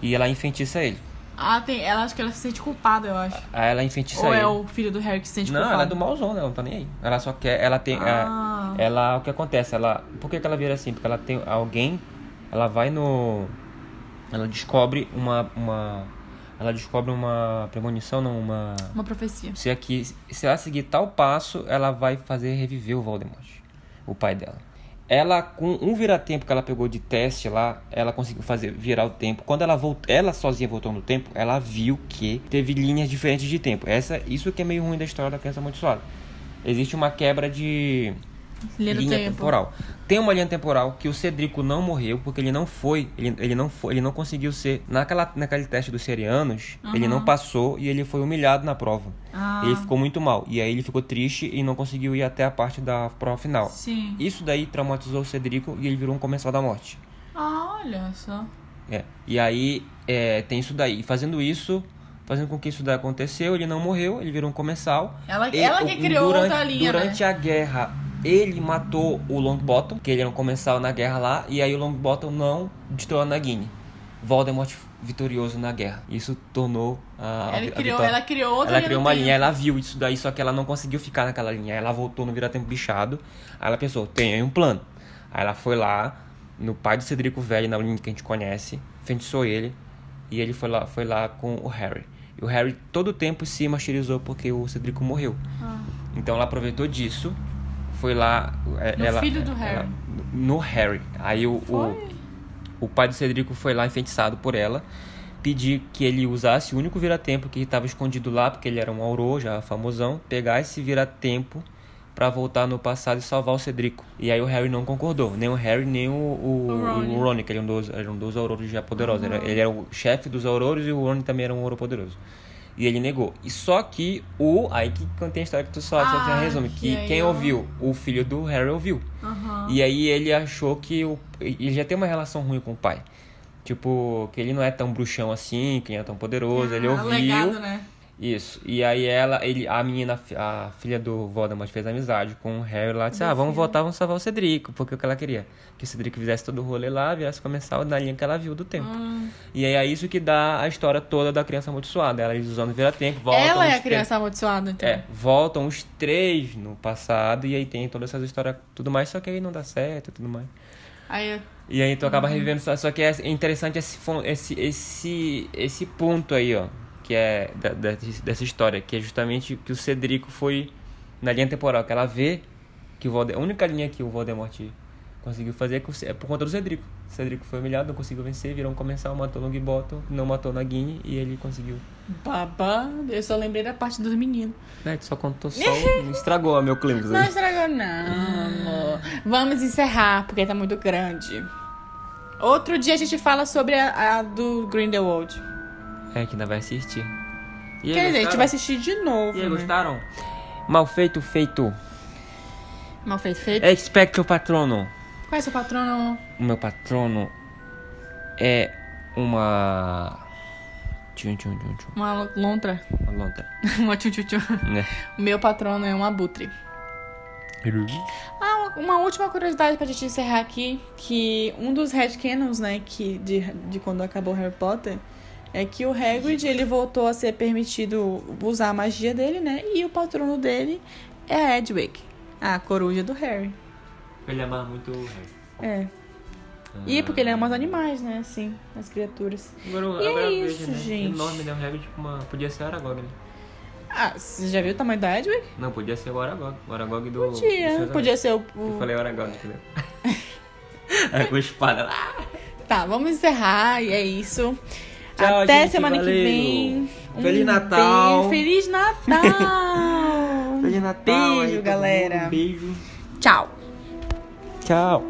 e ela enfeitiça ele. Ah, tem. Ela acho que ela se sente culpada, eu acho. Aí ela enfeitiça Ou ele. é o filho do Harry que se sente Não, culpado? ela é do malzão, né? Ela não tá nem aí. Ela só quer. Ela tem. é, Ah. ela. O que acontece? Ela. Por que, que ela vira assim? Porque ela tem alguém. Ela vai no. Ela descobre uma. uma ela descobre uma premonição, não, uma. Uma profecia. Se aqui, se ela seguir tal passo, ela vai fazer reviver o Voldemort, o pai dela. Ela, com um vira-tempo que ela pegou de teste lá, ela conseguiu fazer virar o tempo. Quando ela voltou, ela sozinha voltou no tempo, ela viu que teve linhas diferentes de tempo. Essa, isso que é meio ruim da história da criança amaldiçoada. Existe uma quebra de Linha temporal. Tem uma linha temporal que o Cedrico não morreu porque ele não foi, ele, ele não foi, ele não conseguiu ser naquela naquele teste dos serianos, ele não passou e ele foi humilhado na prova. Ah. Ele ficou muito mal e aí ele ficou triste e não conseguiu ir até a parte da prova final. Sim. Isso daí traumatizou o Cedrico e ele virou um comensal da morte. Ah, olha só. É. E aí é, tem isso daí. E fazendo isso, fazendo com que isso daí aconteceu, ele não morreu, ele virou um comensal. Ela- E ela que criou durante, outra linha, né? Durante a guerra, ele matou o Longbottom, que ele era um comensal na guerra lá, e aí o Longbottom não destruiu a Nagini. Voldemort vitorioso na guerra. Isso tornou a, Ela a criou, vitória. ela criou outra Ela criou uma linha, ela viu isso daí, só que ela não conseguiu ficar naquela linha. Ela voltou no Vira-Tempo bichado. Aí ela pensou, tem aí um plano. Aí ela foi lá, no pai do Cedrico Velho, na linha que a gente conhece, feitiçou ele, e ele foi lá, foi lá com o Harry. E o Harry todo o tempo se martirizou porque o Cedrico morreu. Ah. Então ela aproveitou disso, foi lá... é, No ela, filho do Harry. ela- no Harry. Aí o, o, o pai do Cedrico foi lá enfeitiçado por ela, pedir que ele usasse o único vira-tempo que estava escondido lá, porque ele era um auror já famosão, pegar esse vira-tempo pra voltar no passado e salvar o Cedrico. E aí o Harry não concordou, nem o Harry nem o, o, O Ron. o Ron, que ele é um dos, era um dos aurores já poderosos. Era- ele era o chefe dos aurores e o Ron também era um auro poderoso. E ele negou. E só que o. Aí que contém a história que tu só, só te Ah, resume. que Que quem eu- ouviu? O filho do Harry ouviu. Aham. E aí ele achou que o. Ele já tem uma relação ruim com o pai. Tipo, que ele não é tão bruxão assim, que não é tão poderoso. ele Ah, ouviu. legado, né? Isso. E aí ela, ele, a menina, a filha do Voldemort fez amizade com o Harry lá. Disse, ah, vamos voltar, vamos salvar o Cedrico. Porque é o que ela queria. Que o Cedrico fizesse todo o rolê lá, virasse comensal na linha que ela viu do tempo. Hum. E aí é isso que dá a história toda da criança amaldiçoada. Ela eles usando vira-tempo, voltam Ela é a criança amaldiçoada, então. é, voltam os três no passado e aí tem todas essas histórias tudo mais, só que aí não dá certo e tudo mais. Aí, E aí tu Uhum. acaba revivendo, só, só que é interessante esse, esse, esse, esse ponto aí, ó, que é da, da- dessa história, que é justamente que o Cedrico foi na linha temporal, que ela vê que o Voldemort, a única linha que o Voldemort conseguiu fazer é, é por conta do Cedrico. O Cedrico foi humilhado, não conseguiu vencer, virou um comensal, matou o Longbottom, não matou Nagini e ele conseguiu. babado. Eu só lembrei da parte dos meninos. Né, tu só contou só, estragou a meu clímax Não aí. estragou, não, amor. Vamos encerrar, porque tá muito grande. Outro dia a gente fala sobre a, a do Grindelwald. É, que ainda vai assistir. E aí, Quer dizer, a gente vai assistir de novo. E aí, né? gostaram? Mal feito, feito. Mal feito, feito. Expecto Patrono. Qual é seu patrono? O meu patrono é uma. Tchum, tchum, tchum, tchum. Uma lontra. Uma lontra. uma tchutchutchu. Né? O meu patrono é um abutre. Ah, uma, uma última curiosidade pra gente encerrar aqui, que um dos headcanons, né, que de, de quando acabou Harry Potter, é que o Hagrid, ele voltou a ser permitido usar a magia dele, né, e o patrono dele é a Edwig, a coruja do Harry. Ele amava muito o Harry. É. E porque ele ama os animais, né, assim, as criaturas. Agora, E agora é eu isso, vejo, né? gente. Enorme, né? O Harry, tipo, uma... podia ser o Aragog, né? Ah, você já viu o tamanho da Edwig? Não, podia ser o Aragog. O Aragog do. do Podia, dos podia ser o... Eu o... falei Aragog, entendeu? Aí com a espada lá. Tá, vamos encerrar e é isso. Tchau, Até gente, semana que valeu. vem. Feliz Natal. beijo. Feliz Natal. Feliz Natal. Beijo, aí, galera. mundo. Beijo. Tchau. Tchau.